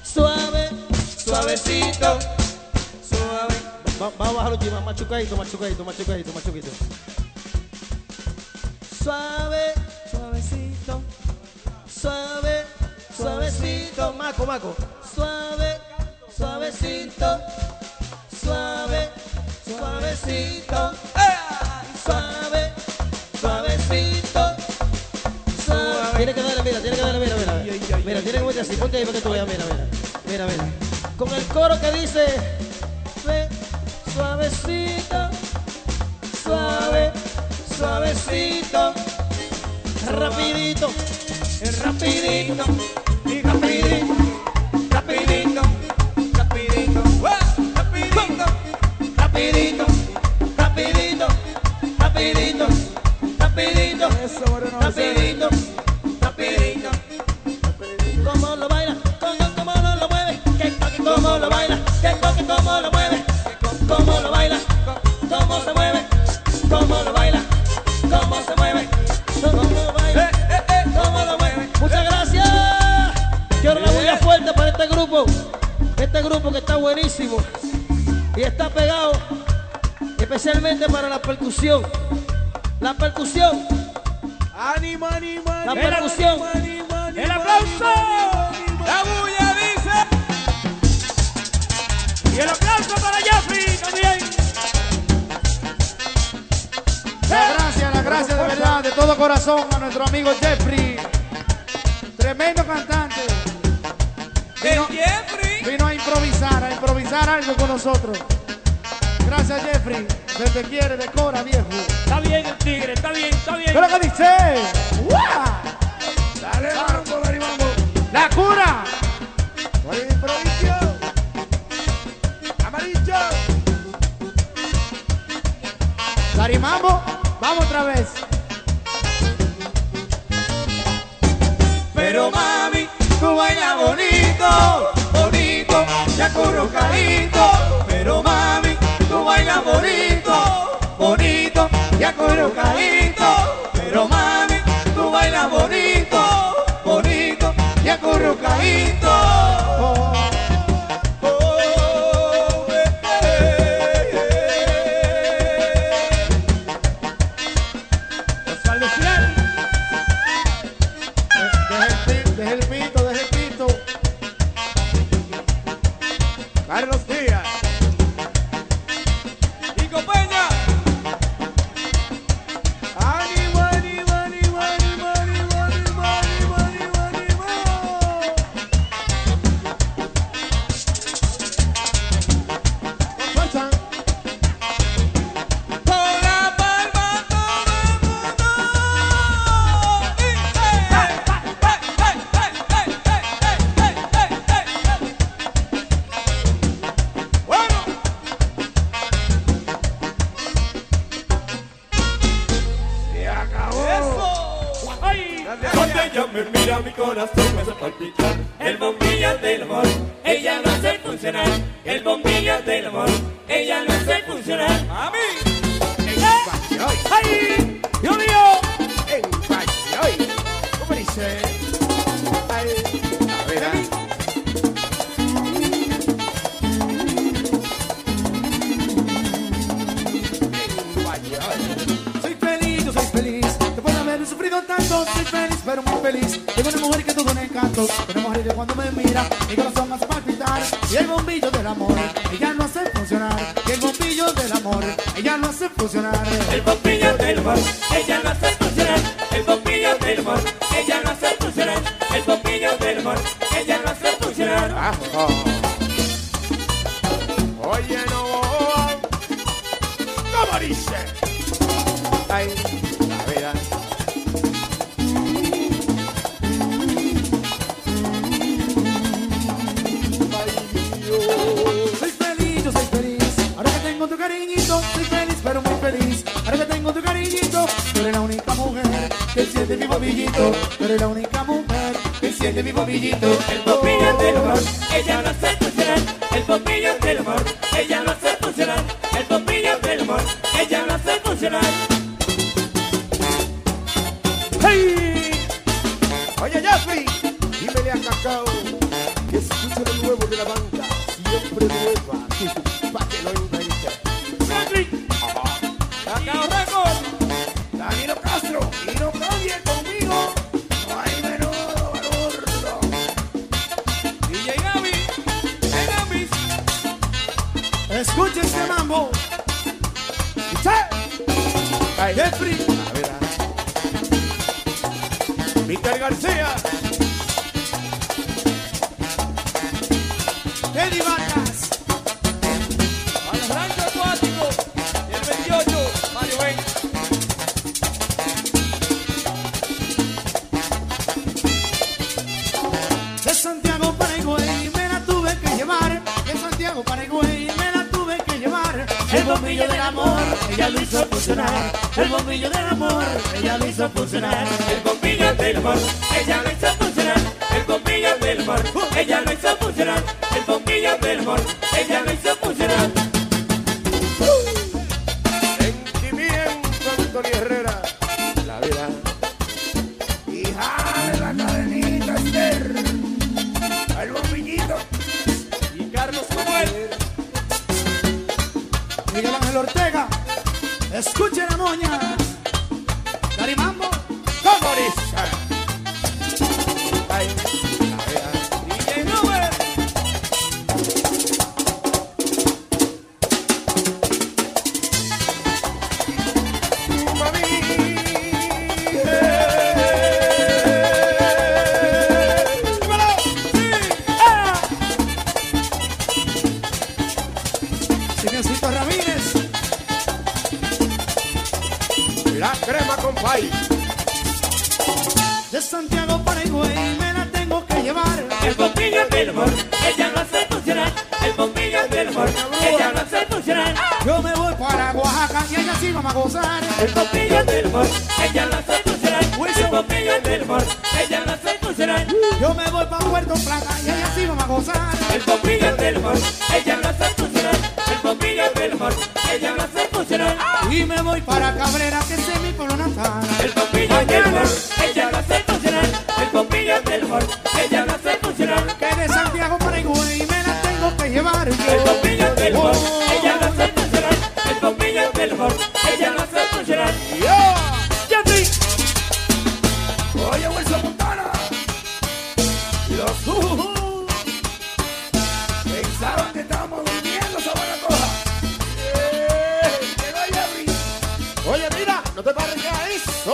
Suave, suavecito, suave. Va- Vamos a bajarlo aquí, machucadito, machucadito, machucadito, machucadito. Suave, suavecito, suave, suavecito. Maco, maco. Suave, suavecito, suave, suavecito. Suave, suavecito. Suave. Tiene que darle, mira, tiene que darle, mira, mira. Mira, mira tiene que meter así. Ponte ahí para que tú veas, mira, mira. Mira, mira. Con el coro que dice, suavecito, rapidito, rapidito, nuestro amigo Jeffrey. Tremendo cantante. Vino, vino a improvisar, a improvisar algo con nosotros. Gracias Jeffrey, se te quiere de cora viejo. Está bien el tigre, está bien, está bien. ¿Qué lo que dice? ¡Guau! Dale, dale, mambo. La cura.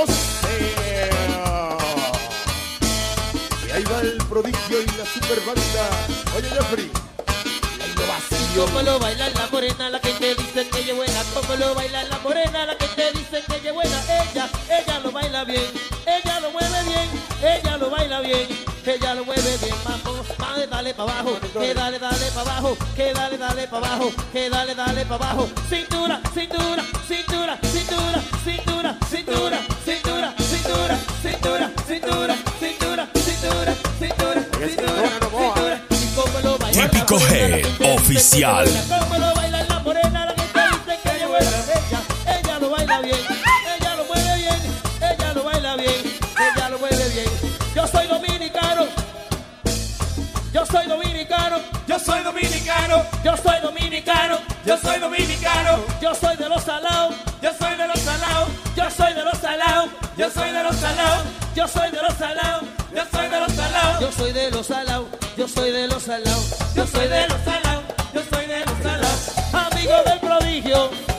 Sea. Y ahí va el prodigio y la super banda. Oye, Jeffrey. Vacío. Como lo baila la morena, la que te dice que ella buena. Como lo baila la morena, la que te dice que ella buena. Ella, ella lo baila bien. Ella lo mueve bien. Ella lo baila bien. Ella lo mueve bien. Vamos, vamos, dale para abajo. Que dale, dale para abajo. Que dale, dale para abajo. Que dale, dale para abajo. Cintura, cintura, cintura, cintura, cintura, cintura, cintura, cintura, cintura, cintura, cintura, cintura, ah. cintura. Típico G, oficial. Yo soy dominicano, yo soy dominicano, yo soy dominicano, yo soy de los salados, yo soy de los salados, yo soy de los salados, yo soy de los salados. Yo soy de los salados. yo soy de los salados, Yo soy de los salados. Yo soy de los salados. yo soy de los salados, yo soy de los salados. Amigo del prodigio.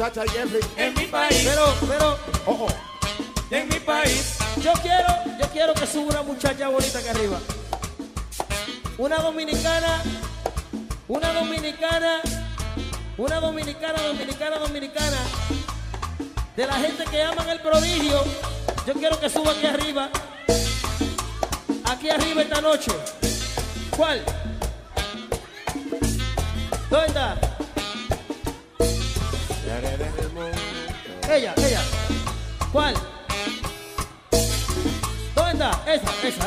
Muchacha Jeffrey. en mi país, Pero, pero, Ojo. en mi país, yo quiero, yo quiero que suba una muchacha bonita acá arriba. Una dominicana, una dominicana, una dominicana, dominicana, dominicana, de la gente que aman el prodigio. Yo quiero que suba aquí arriba, aquí arriba esta noche. ¿Cuál?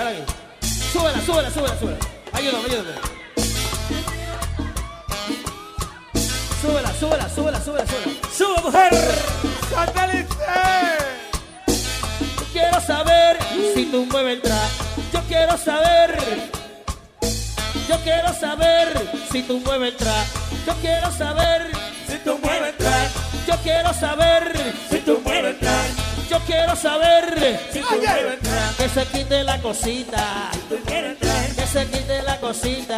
Ahora aquí. Súbela, súbela, súbela, súbela. Ayúdame, ayúdame. Súbela, súbela, súbela, súbela, súbela. ¡Sube, mujer! Yo quiero saber si tú mueves tra. Yo quiero saber. Yo quiero saber si tú mueves tra. Yo quiero saber si tú mueves el tra. Yo quiero saber si tú mueves el tra. Yo quiero saber si tú mueves que se quite la cosita. tú. Que se quite la cosita.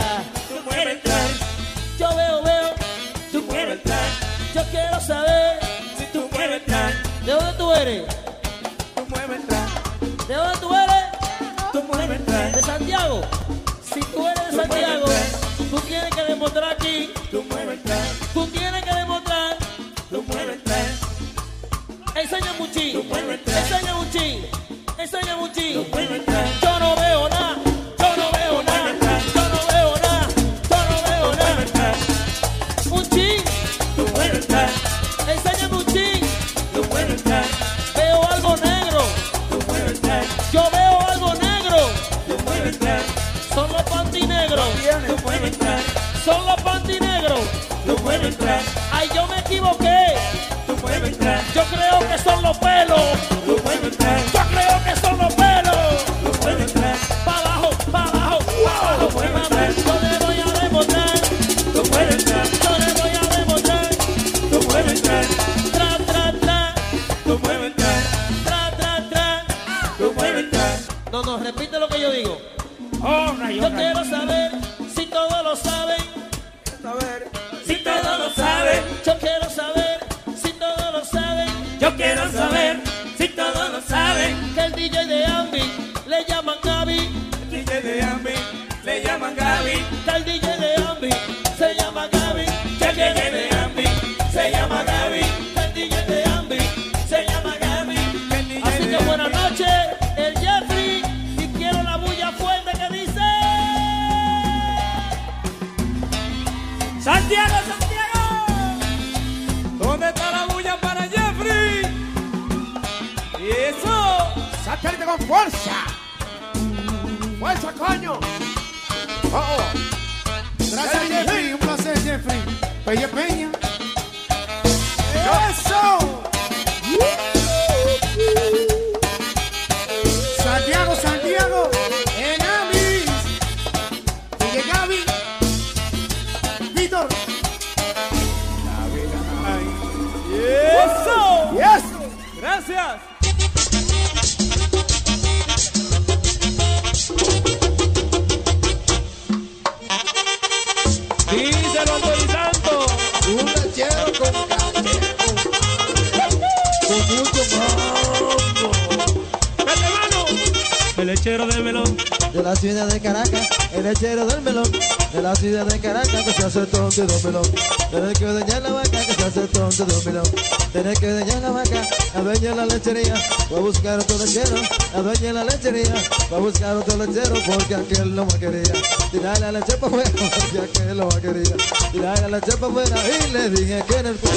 Voy a buscar otro lechero, la dueña de la lechería. Voy a buscar otro lechero, porque aquel no me quería. Tirar la leche para afuera, porque aquel no me quería. Tirar la leche para afuera, y le dije que en el cubo.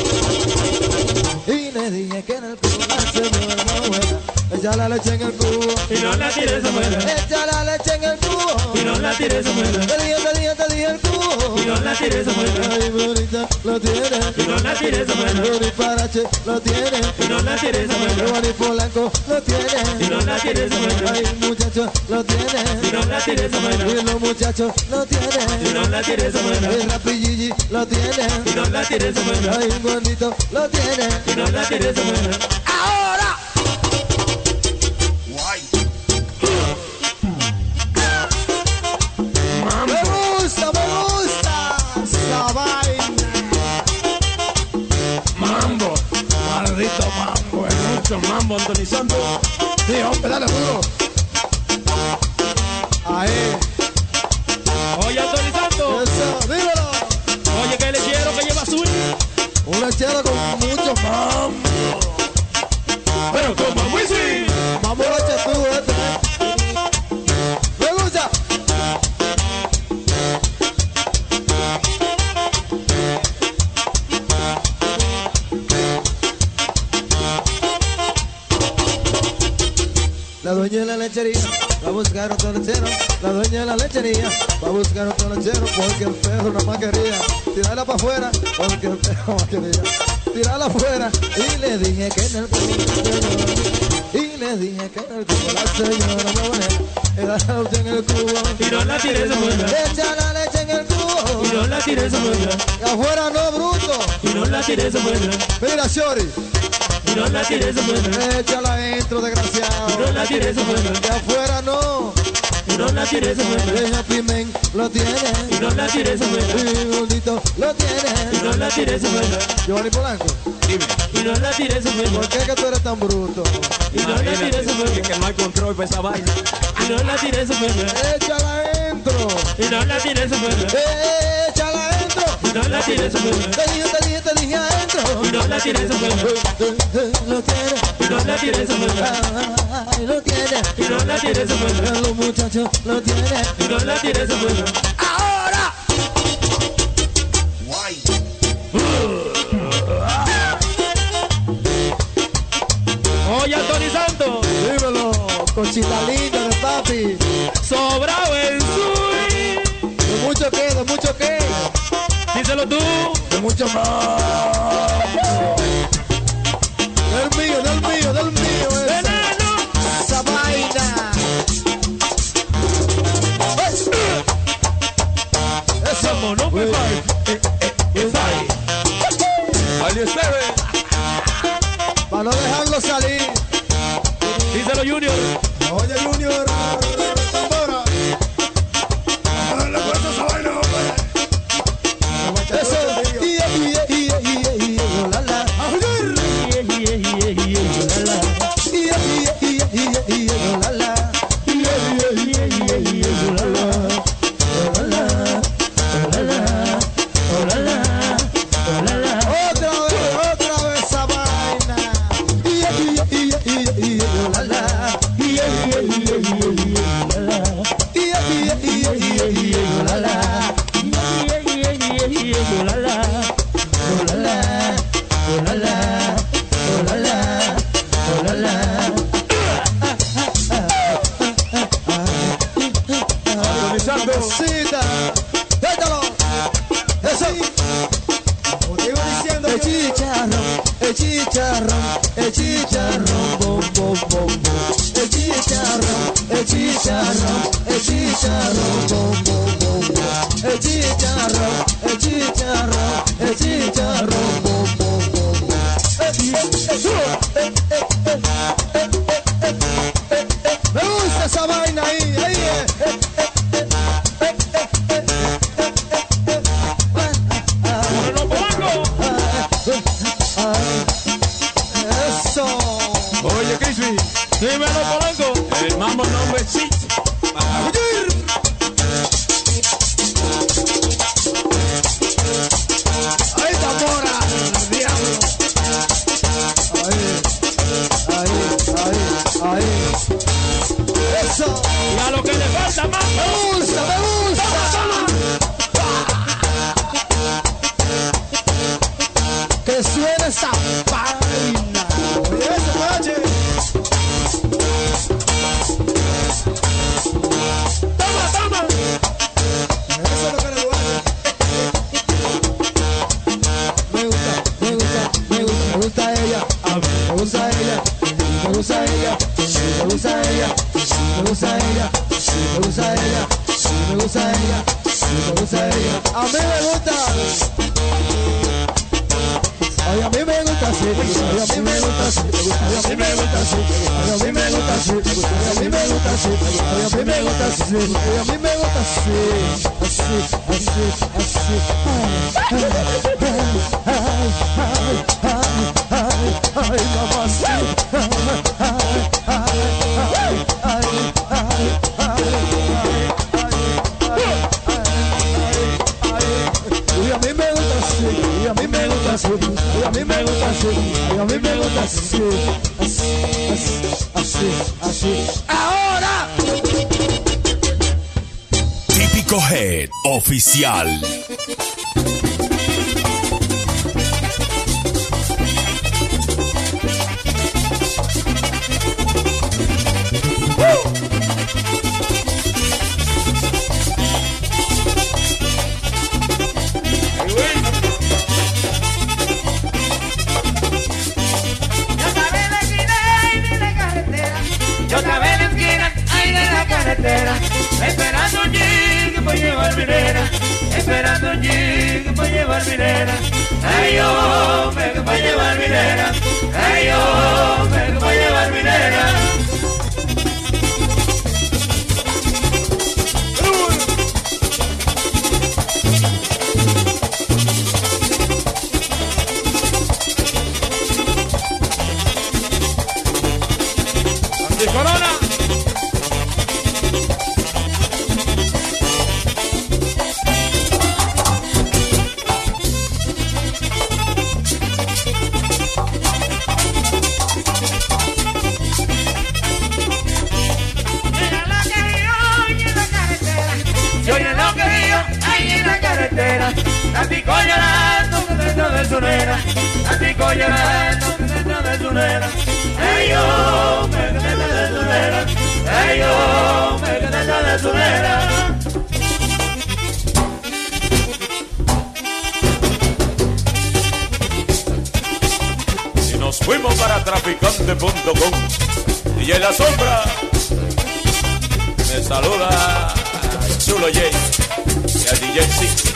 Y le dije que en el la señora no buena. Echa la leche en el cubo. Y no la tires afuera. Echa la leche en el cubo. Y no la tires afuera. Te dije, te dije, te dije el cubo. Y no la tires afuera. Ay, bonita, lo tiene. Y no la tires afuera. Boni Parache, lo tiene. Y no la tires afuera. Boni Polanco, lo tiene. Y no la tires afuera. Ay, muchacho, lo tiene. Y no la tires afuera. Y los muchachos, lo tiene. Y no la tires afuera. El rapilligi, lo tiene. Y no la tires afuera. Ay, un gordito, lo tiene. Y no la tires afuera. De la lechería va a buscar otro lechero porque el perro no más quería. Tirarla para afuera porque el perro no más quería. Tirarla afuera y le dije que en el cubo. Y le dije que en el cubo la señora me va Era la leche en el cubo. Y no la tires afuera. Echa la leche en el cubo. Y no la tires afuera. Y afuera no, bruto. Y no la tires afuera. Mira, Shori. Y no la tires afuera. Échala adentro, desgraciado. Y no la tires afuera. De afuera no. Y no la tires afuera. Deja pimen, lo tiene. Y no la tires. Y gordito, lo tiene. Y no la tires afuera. Giovanni Polanco. Dime. Y no la tires afuera. ¿Por qué que tú eres tan bruto? Y no la tires afuera. Que no hay control para esa vaina. Y no la tires afuera. Échala adentro. Y no la tires afuera. Échala adentro. Y no la tires afuera. Te dije, te dije, te dije adentro. Y no la tires afuera. Lo tiene. Y no la tires afuera. Ay, lo tiene. Y no la tires afuera. Los muchachos lo tienen. Y no la tires afuera. ¡Ahora! Oye, Antonio Santos. Dímelo, cochita linda de papi. Sobrado el Zui. De mucho que, de mucho que. Díselo tú. De mucho más. Óyeme, tú que me traicionera, ay yo, me que me traicionera, ay yo, me que me traicionera. nos fuimos para traficante.com y en la sombra me saluda Chulo J y el DJ Six.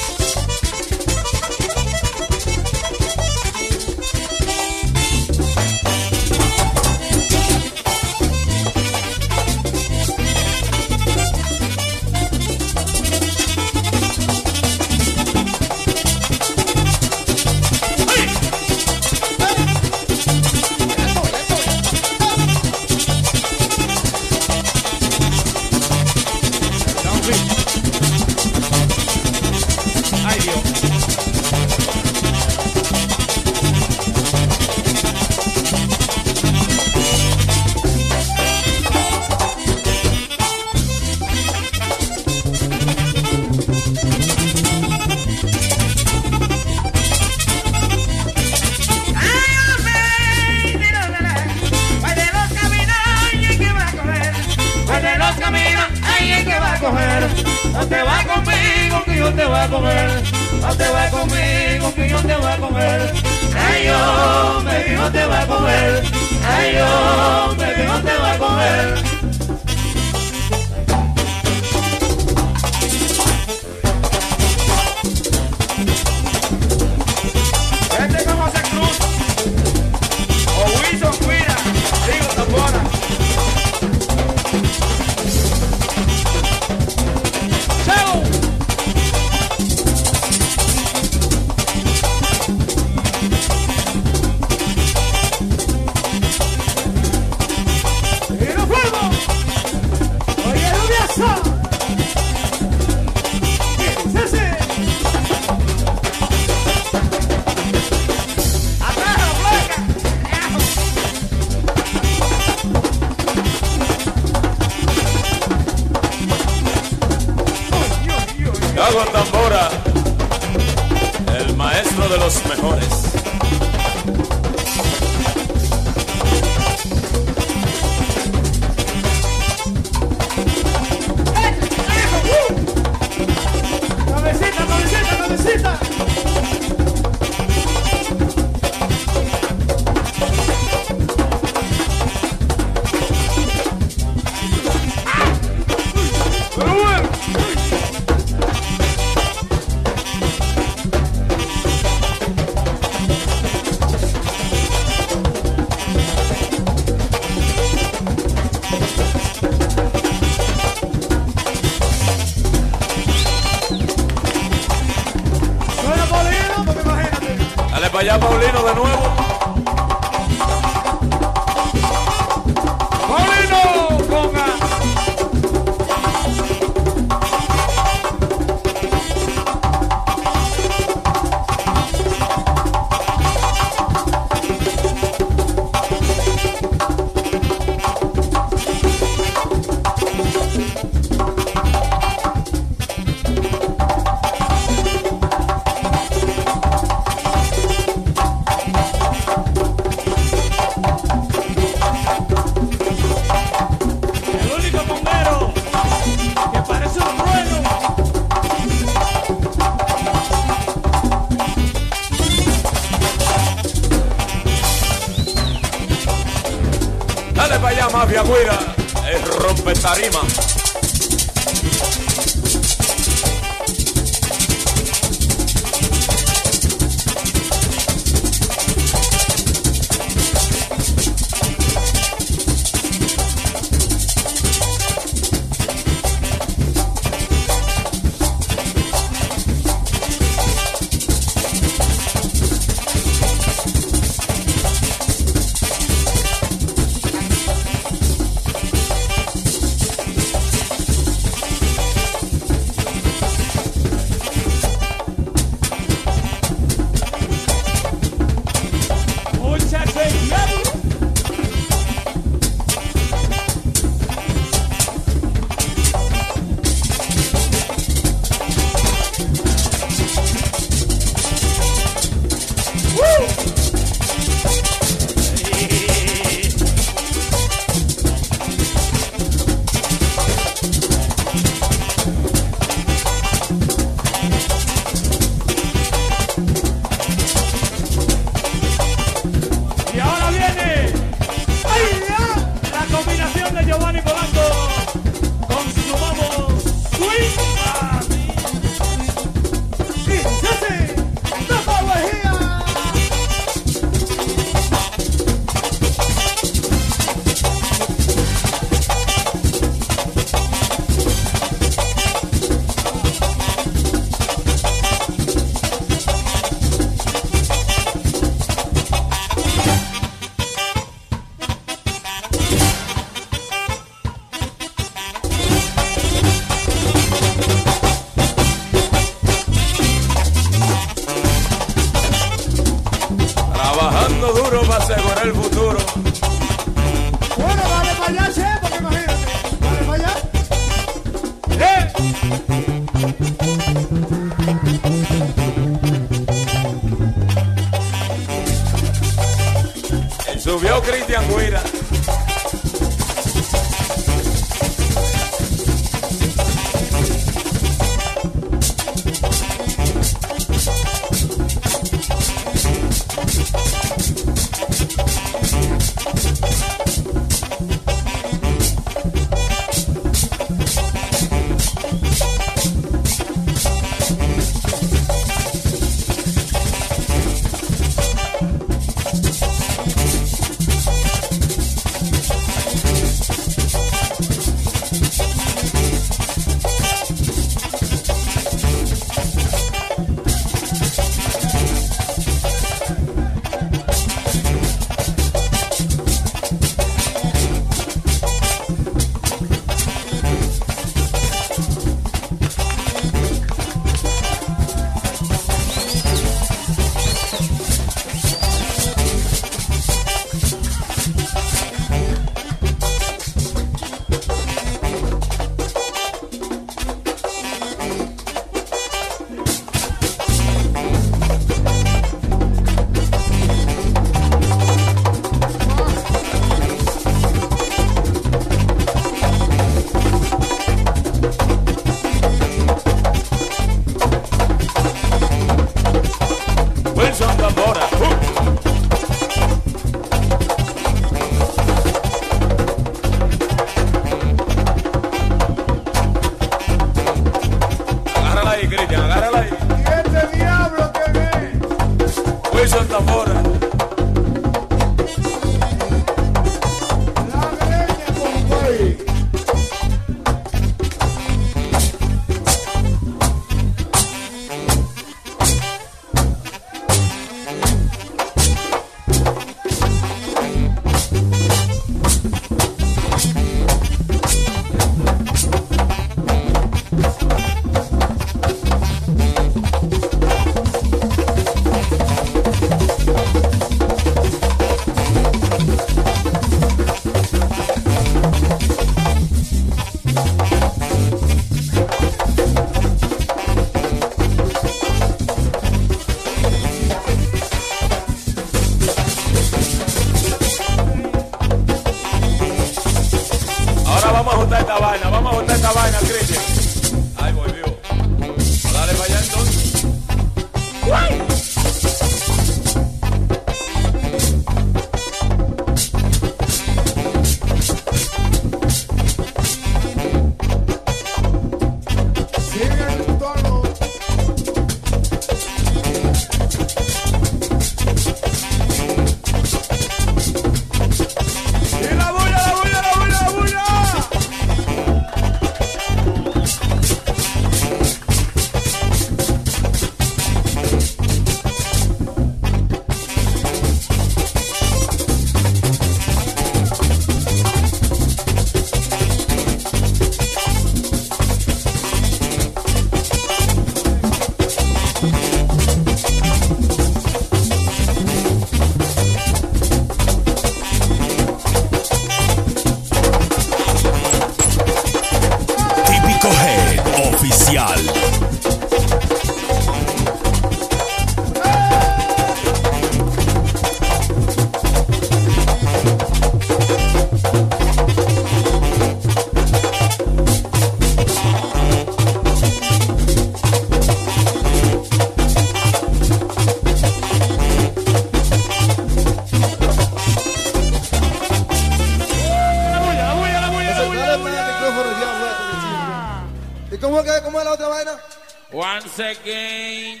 Once again,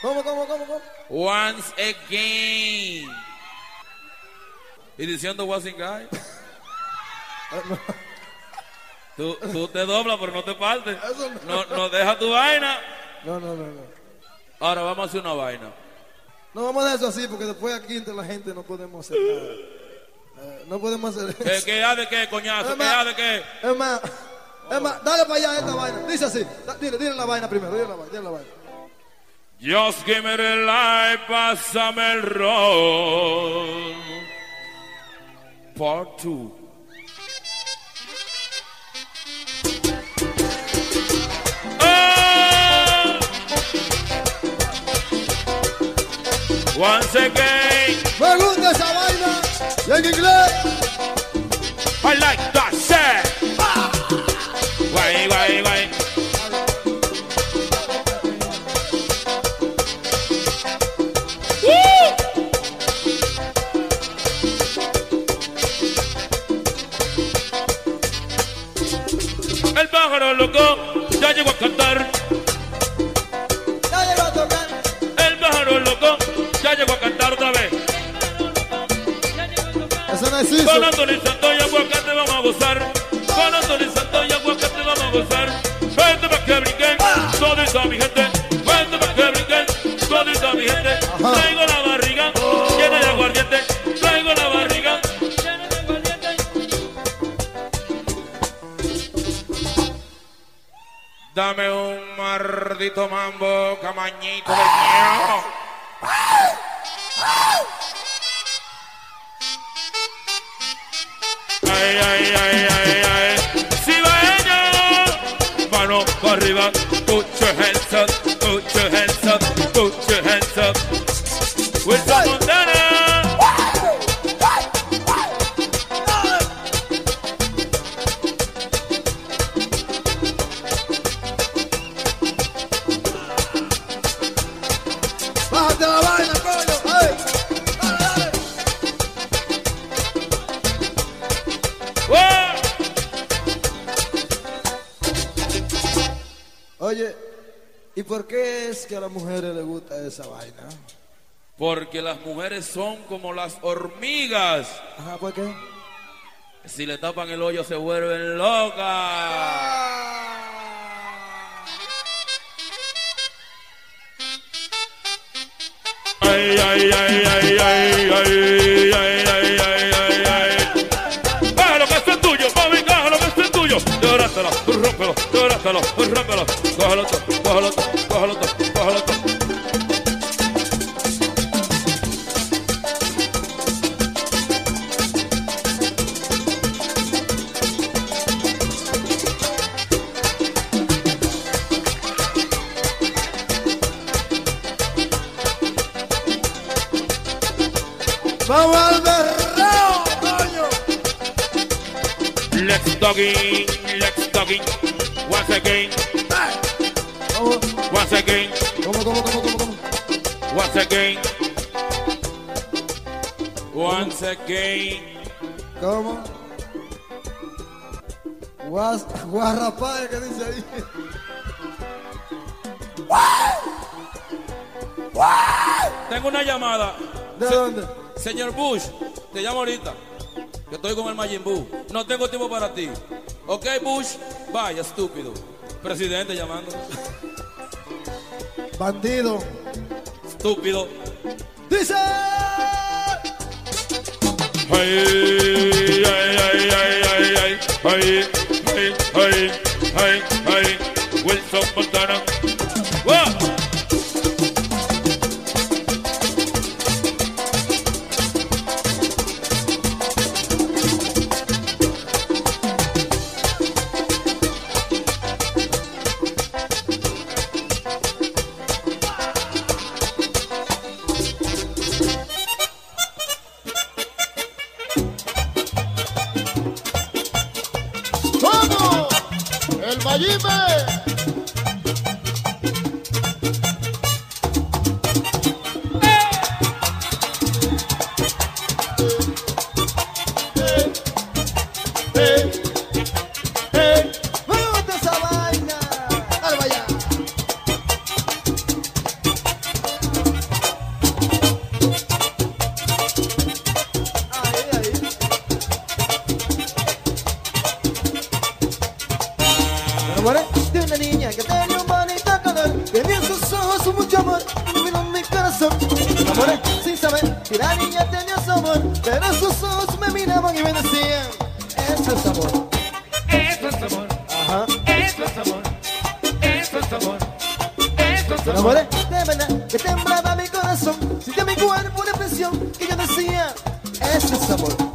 ¿Cómo, cómo, cómo, cómo? once again. Y diciendo wasn't guy. Tú, tú te doblas, pero no te partes. No, no deja tu vaina. No, no, no, no. Ahora vamos a hacer una vaina. No vamos a hacer eso así porque después aquí entre la gente no podemos hacer nada. Eh, no podemos hacer ¿Qué, eso. qué ha de qué, coñazo? ¿Qué de qué? Es más, es más, dale para allá esta vaina. Dice así dile, dile la vaina primero, dile la vaina, dile la vaina. Just give me the light, pásame el roll. Part 2. Oh! Once again. Me gusta esa vaina. Y en inglés. I like Maldito mambo, camañito del mío. son como las hormigas. Ajá, ¿por qué? Si le tapan el hoyo se vuelven locas. Bush, te llamo ahorita. Que estoy con el Majin Buu. No tengo tiempo para ti. Ok, Bush, vaya, estúpido. Presidente llamando. Bandido. Estúpido. Dice. Ay, ay, ay, ay, ay, ay, ay, ay, ay, ay, ay, Wilson Montana. Los amores de verdad que temblaba mi corazón. Sentía mi cuerpo de presión que yo decía, ese es amor.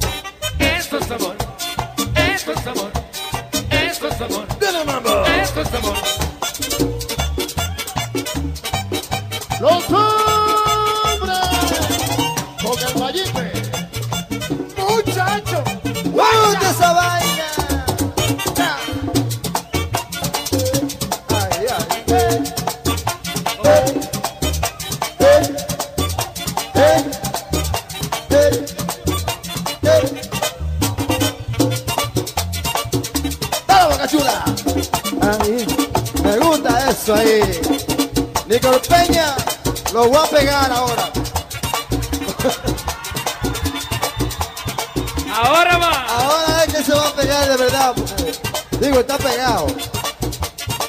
Está pegado.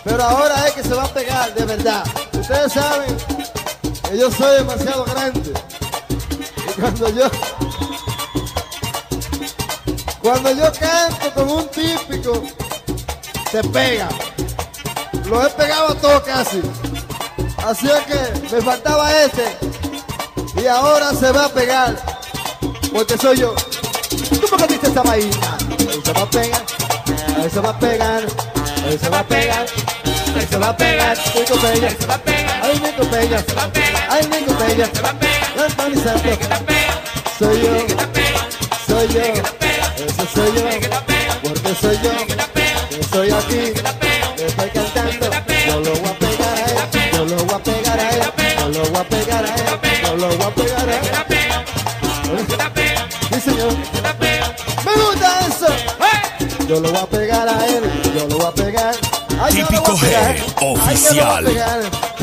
Pero ahora es que se va a pegar de verdad. Ustedes saben que yo soy demasiado grande. Y cuando yo. Cuando yo canto con un típico, se pega. Lo he pegado a todos casi. Así es que me faltaba este. Y ahora se va a pegar. Porque soy yo. ¿Tú por qué dices esa vaina? Se va a pegar eso va a pegar, eso va a pegar, eso va a pegar, Nico Peña, eso va a pegar, ay Nico Peña, se va a pegar, ay Nico Peña, se va a pegar, los manisantos, soy yo, soy yo, ese soy yo, porque soy yo, que soy aquí. Yo lo voy a pegar a él. Yo lo voy a pegar. Ay, Típico. G, Ay, yo lo voy a oficial. pegar.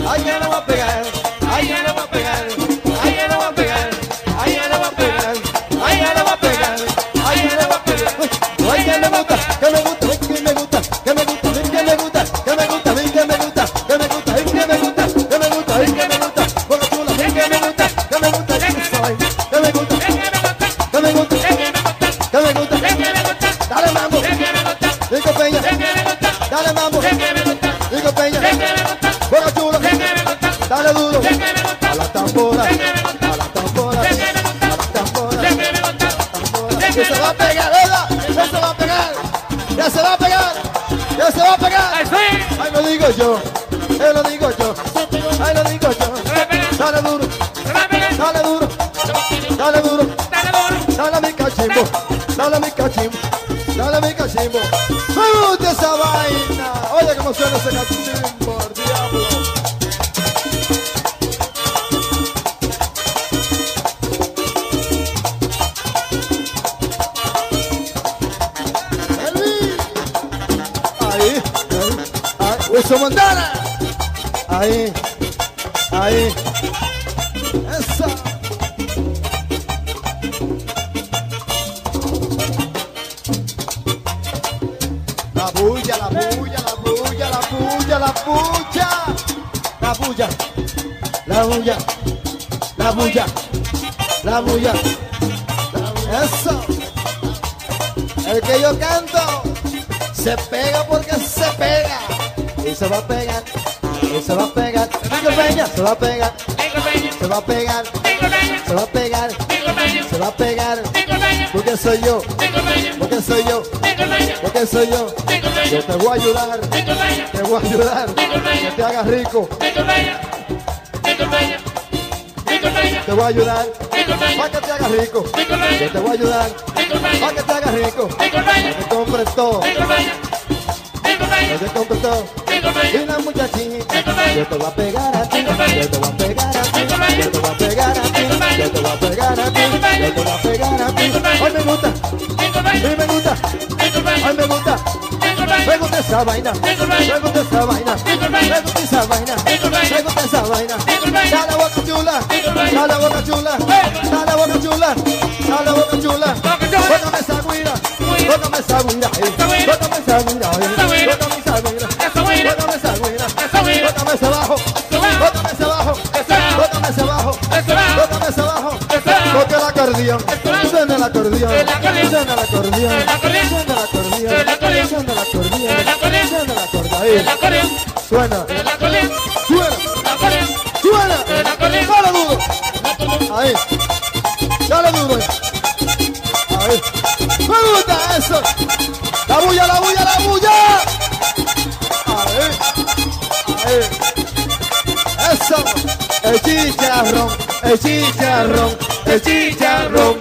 Ay, lo voy a pegar. Digo yo, eh, lo digo yo, ay, lo digo yo. Dale duro, dale duro, dale duro, dale a mi cachimbo, dale a mi cachimbo, dale a mi cachimbo. Me gusta esa vaina. Oye, cómo suena ese cachimbo, bulla, la bulla, la bulla. Eso. El que yo canto se pega porque se pega. Y se va a pegar. Y se va a pegar. Nico Peña se va a pegar. Se va a pegar. Se va a pegar. Se va a pegar. Porque soy yo. Porque soy yo. Porque soy yo. Yo te voy a ayudar. Te voy a ayudar. Que te hagas rico. Te voy a ayudar. Para que te hagas rico. Yo te voy a ayudar. Para que te hagas rico. Te compres todo. Que te compres todo. Y la muchachita. Yo te voy a pegar a ti. Yo te voy a pegar a ti. Yo te voy a pegar a ti. Yo te voy a pegar a ti. Yo te voy a pegar a ti. Ay, me gusta. Ay, me gusta. Ay, me gusta. Me gusta esa vaina. Me gusta esa vaina. Me gusta esa vaina. Me gusta esa vaina. Shala waka chula, shala waka chula, shala waka chula, shala waka chula. Bota me saguira, bota me saguira, bota me saguira, bota me saguira, bota me saguira, bota me abajo, bota me abajo, bota me abajo, bota me abajo. Toca el acordeón, suena el acordeón, suena el acordeón, suena el acordeón, suena el acordeón, suena el acordeón, suena el acordeón, suena. El chicharrón, el chicharrón, el chicharrón,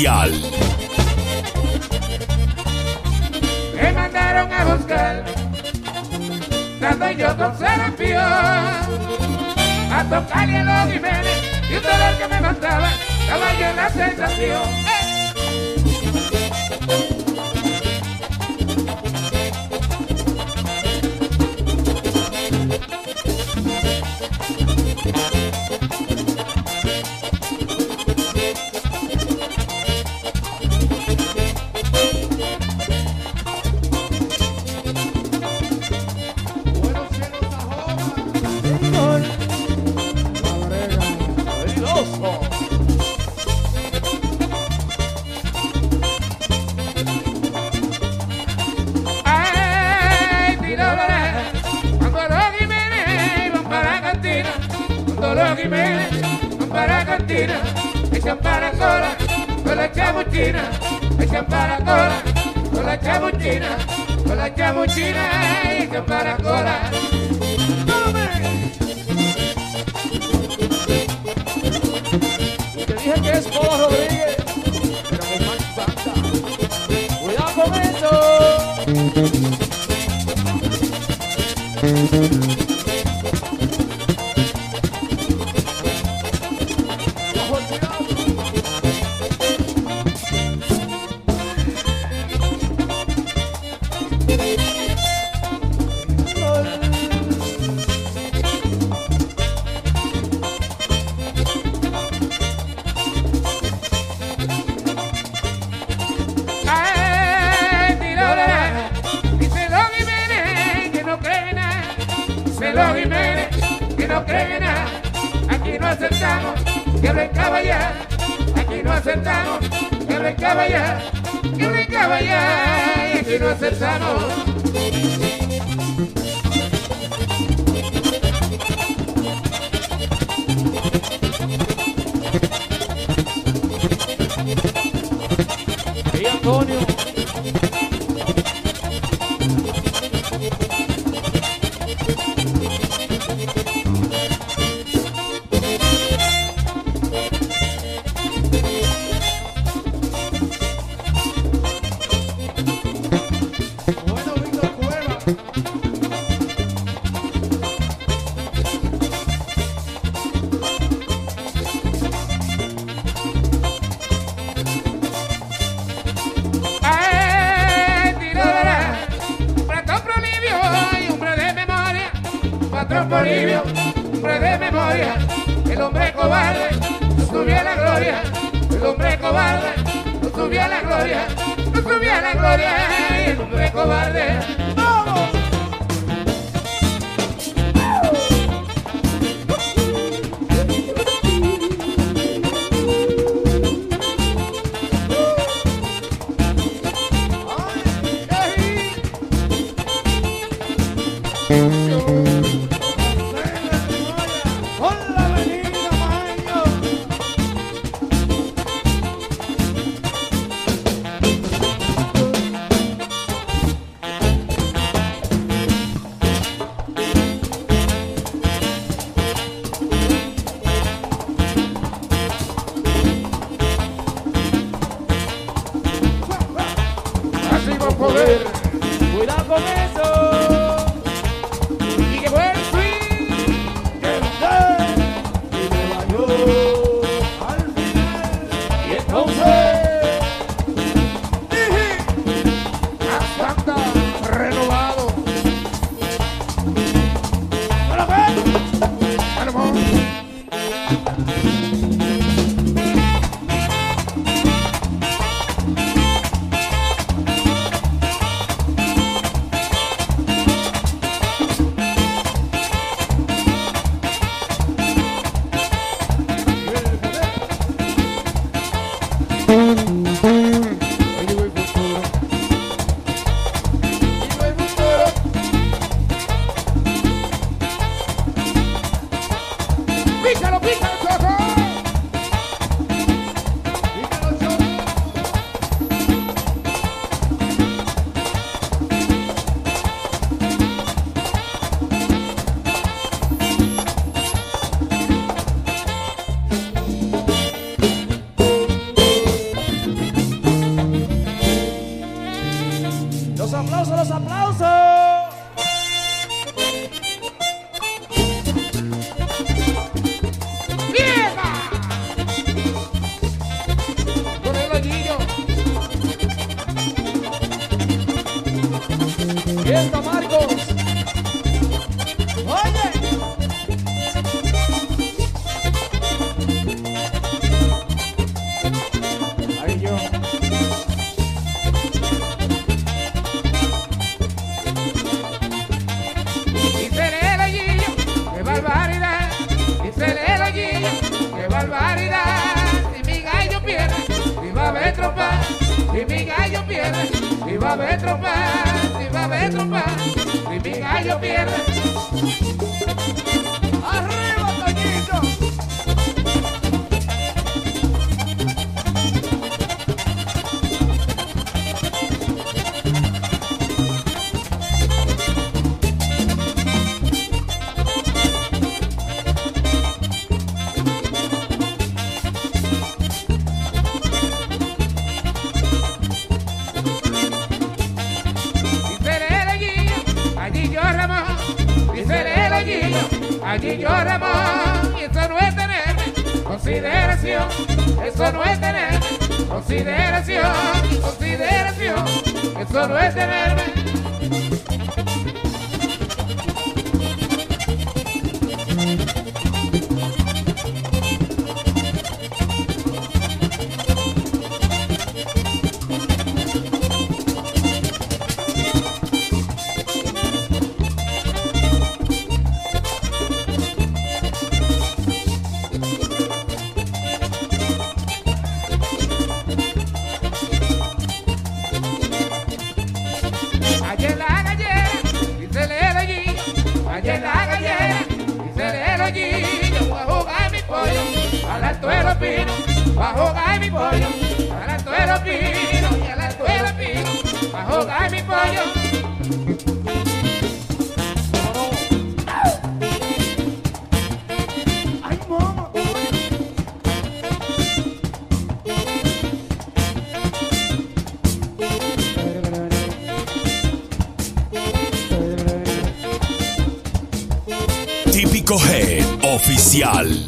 Me mandaron a buscar, dando yo con serapio, a tocarle a los Jiménez, y todo el que me mataba, estaba yo en sensación. Pedro Jiménez, ampara cantina, y se ampara con la chamuchina, y se ampara con la chamuchina, con la chamuchina, y se ampara cola. Te dije que es porro. Oficial.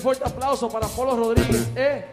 Fuerte aplauso para Polo Rodríguez. ¿eh?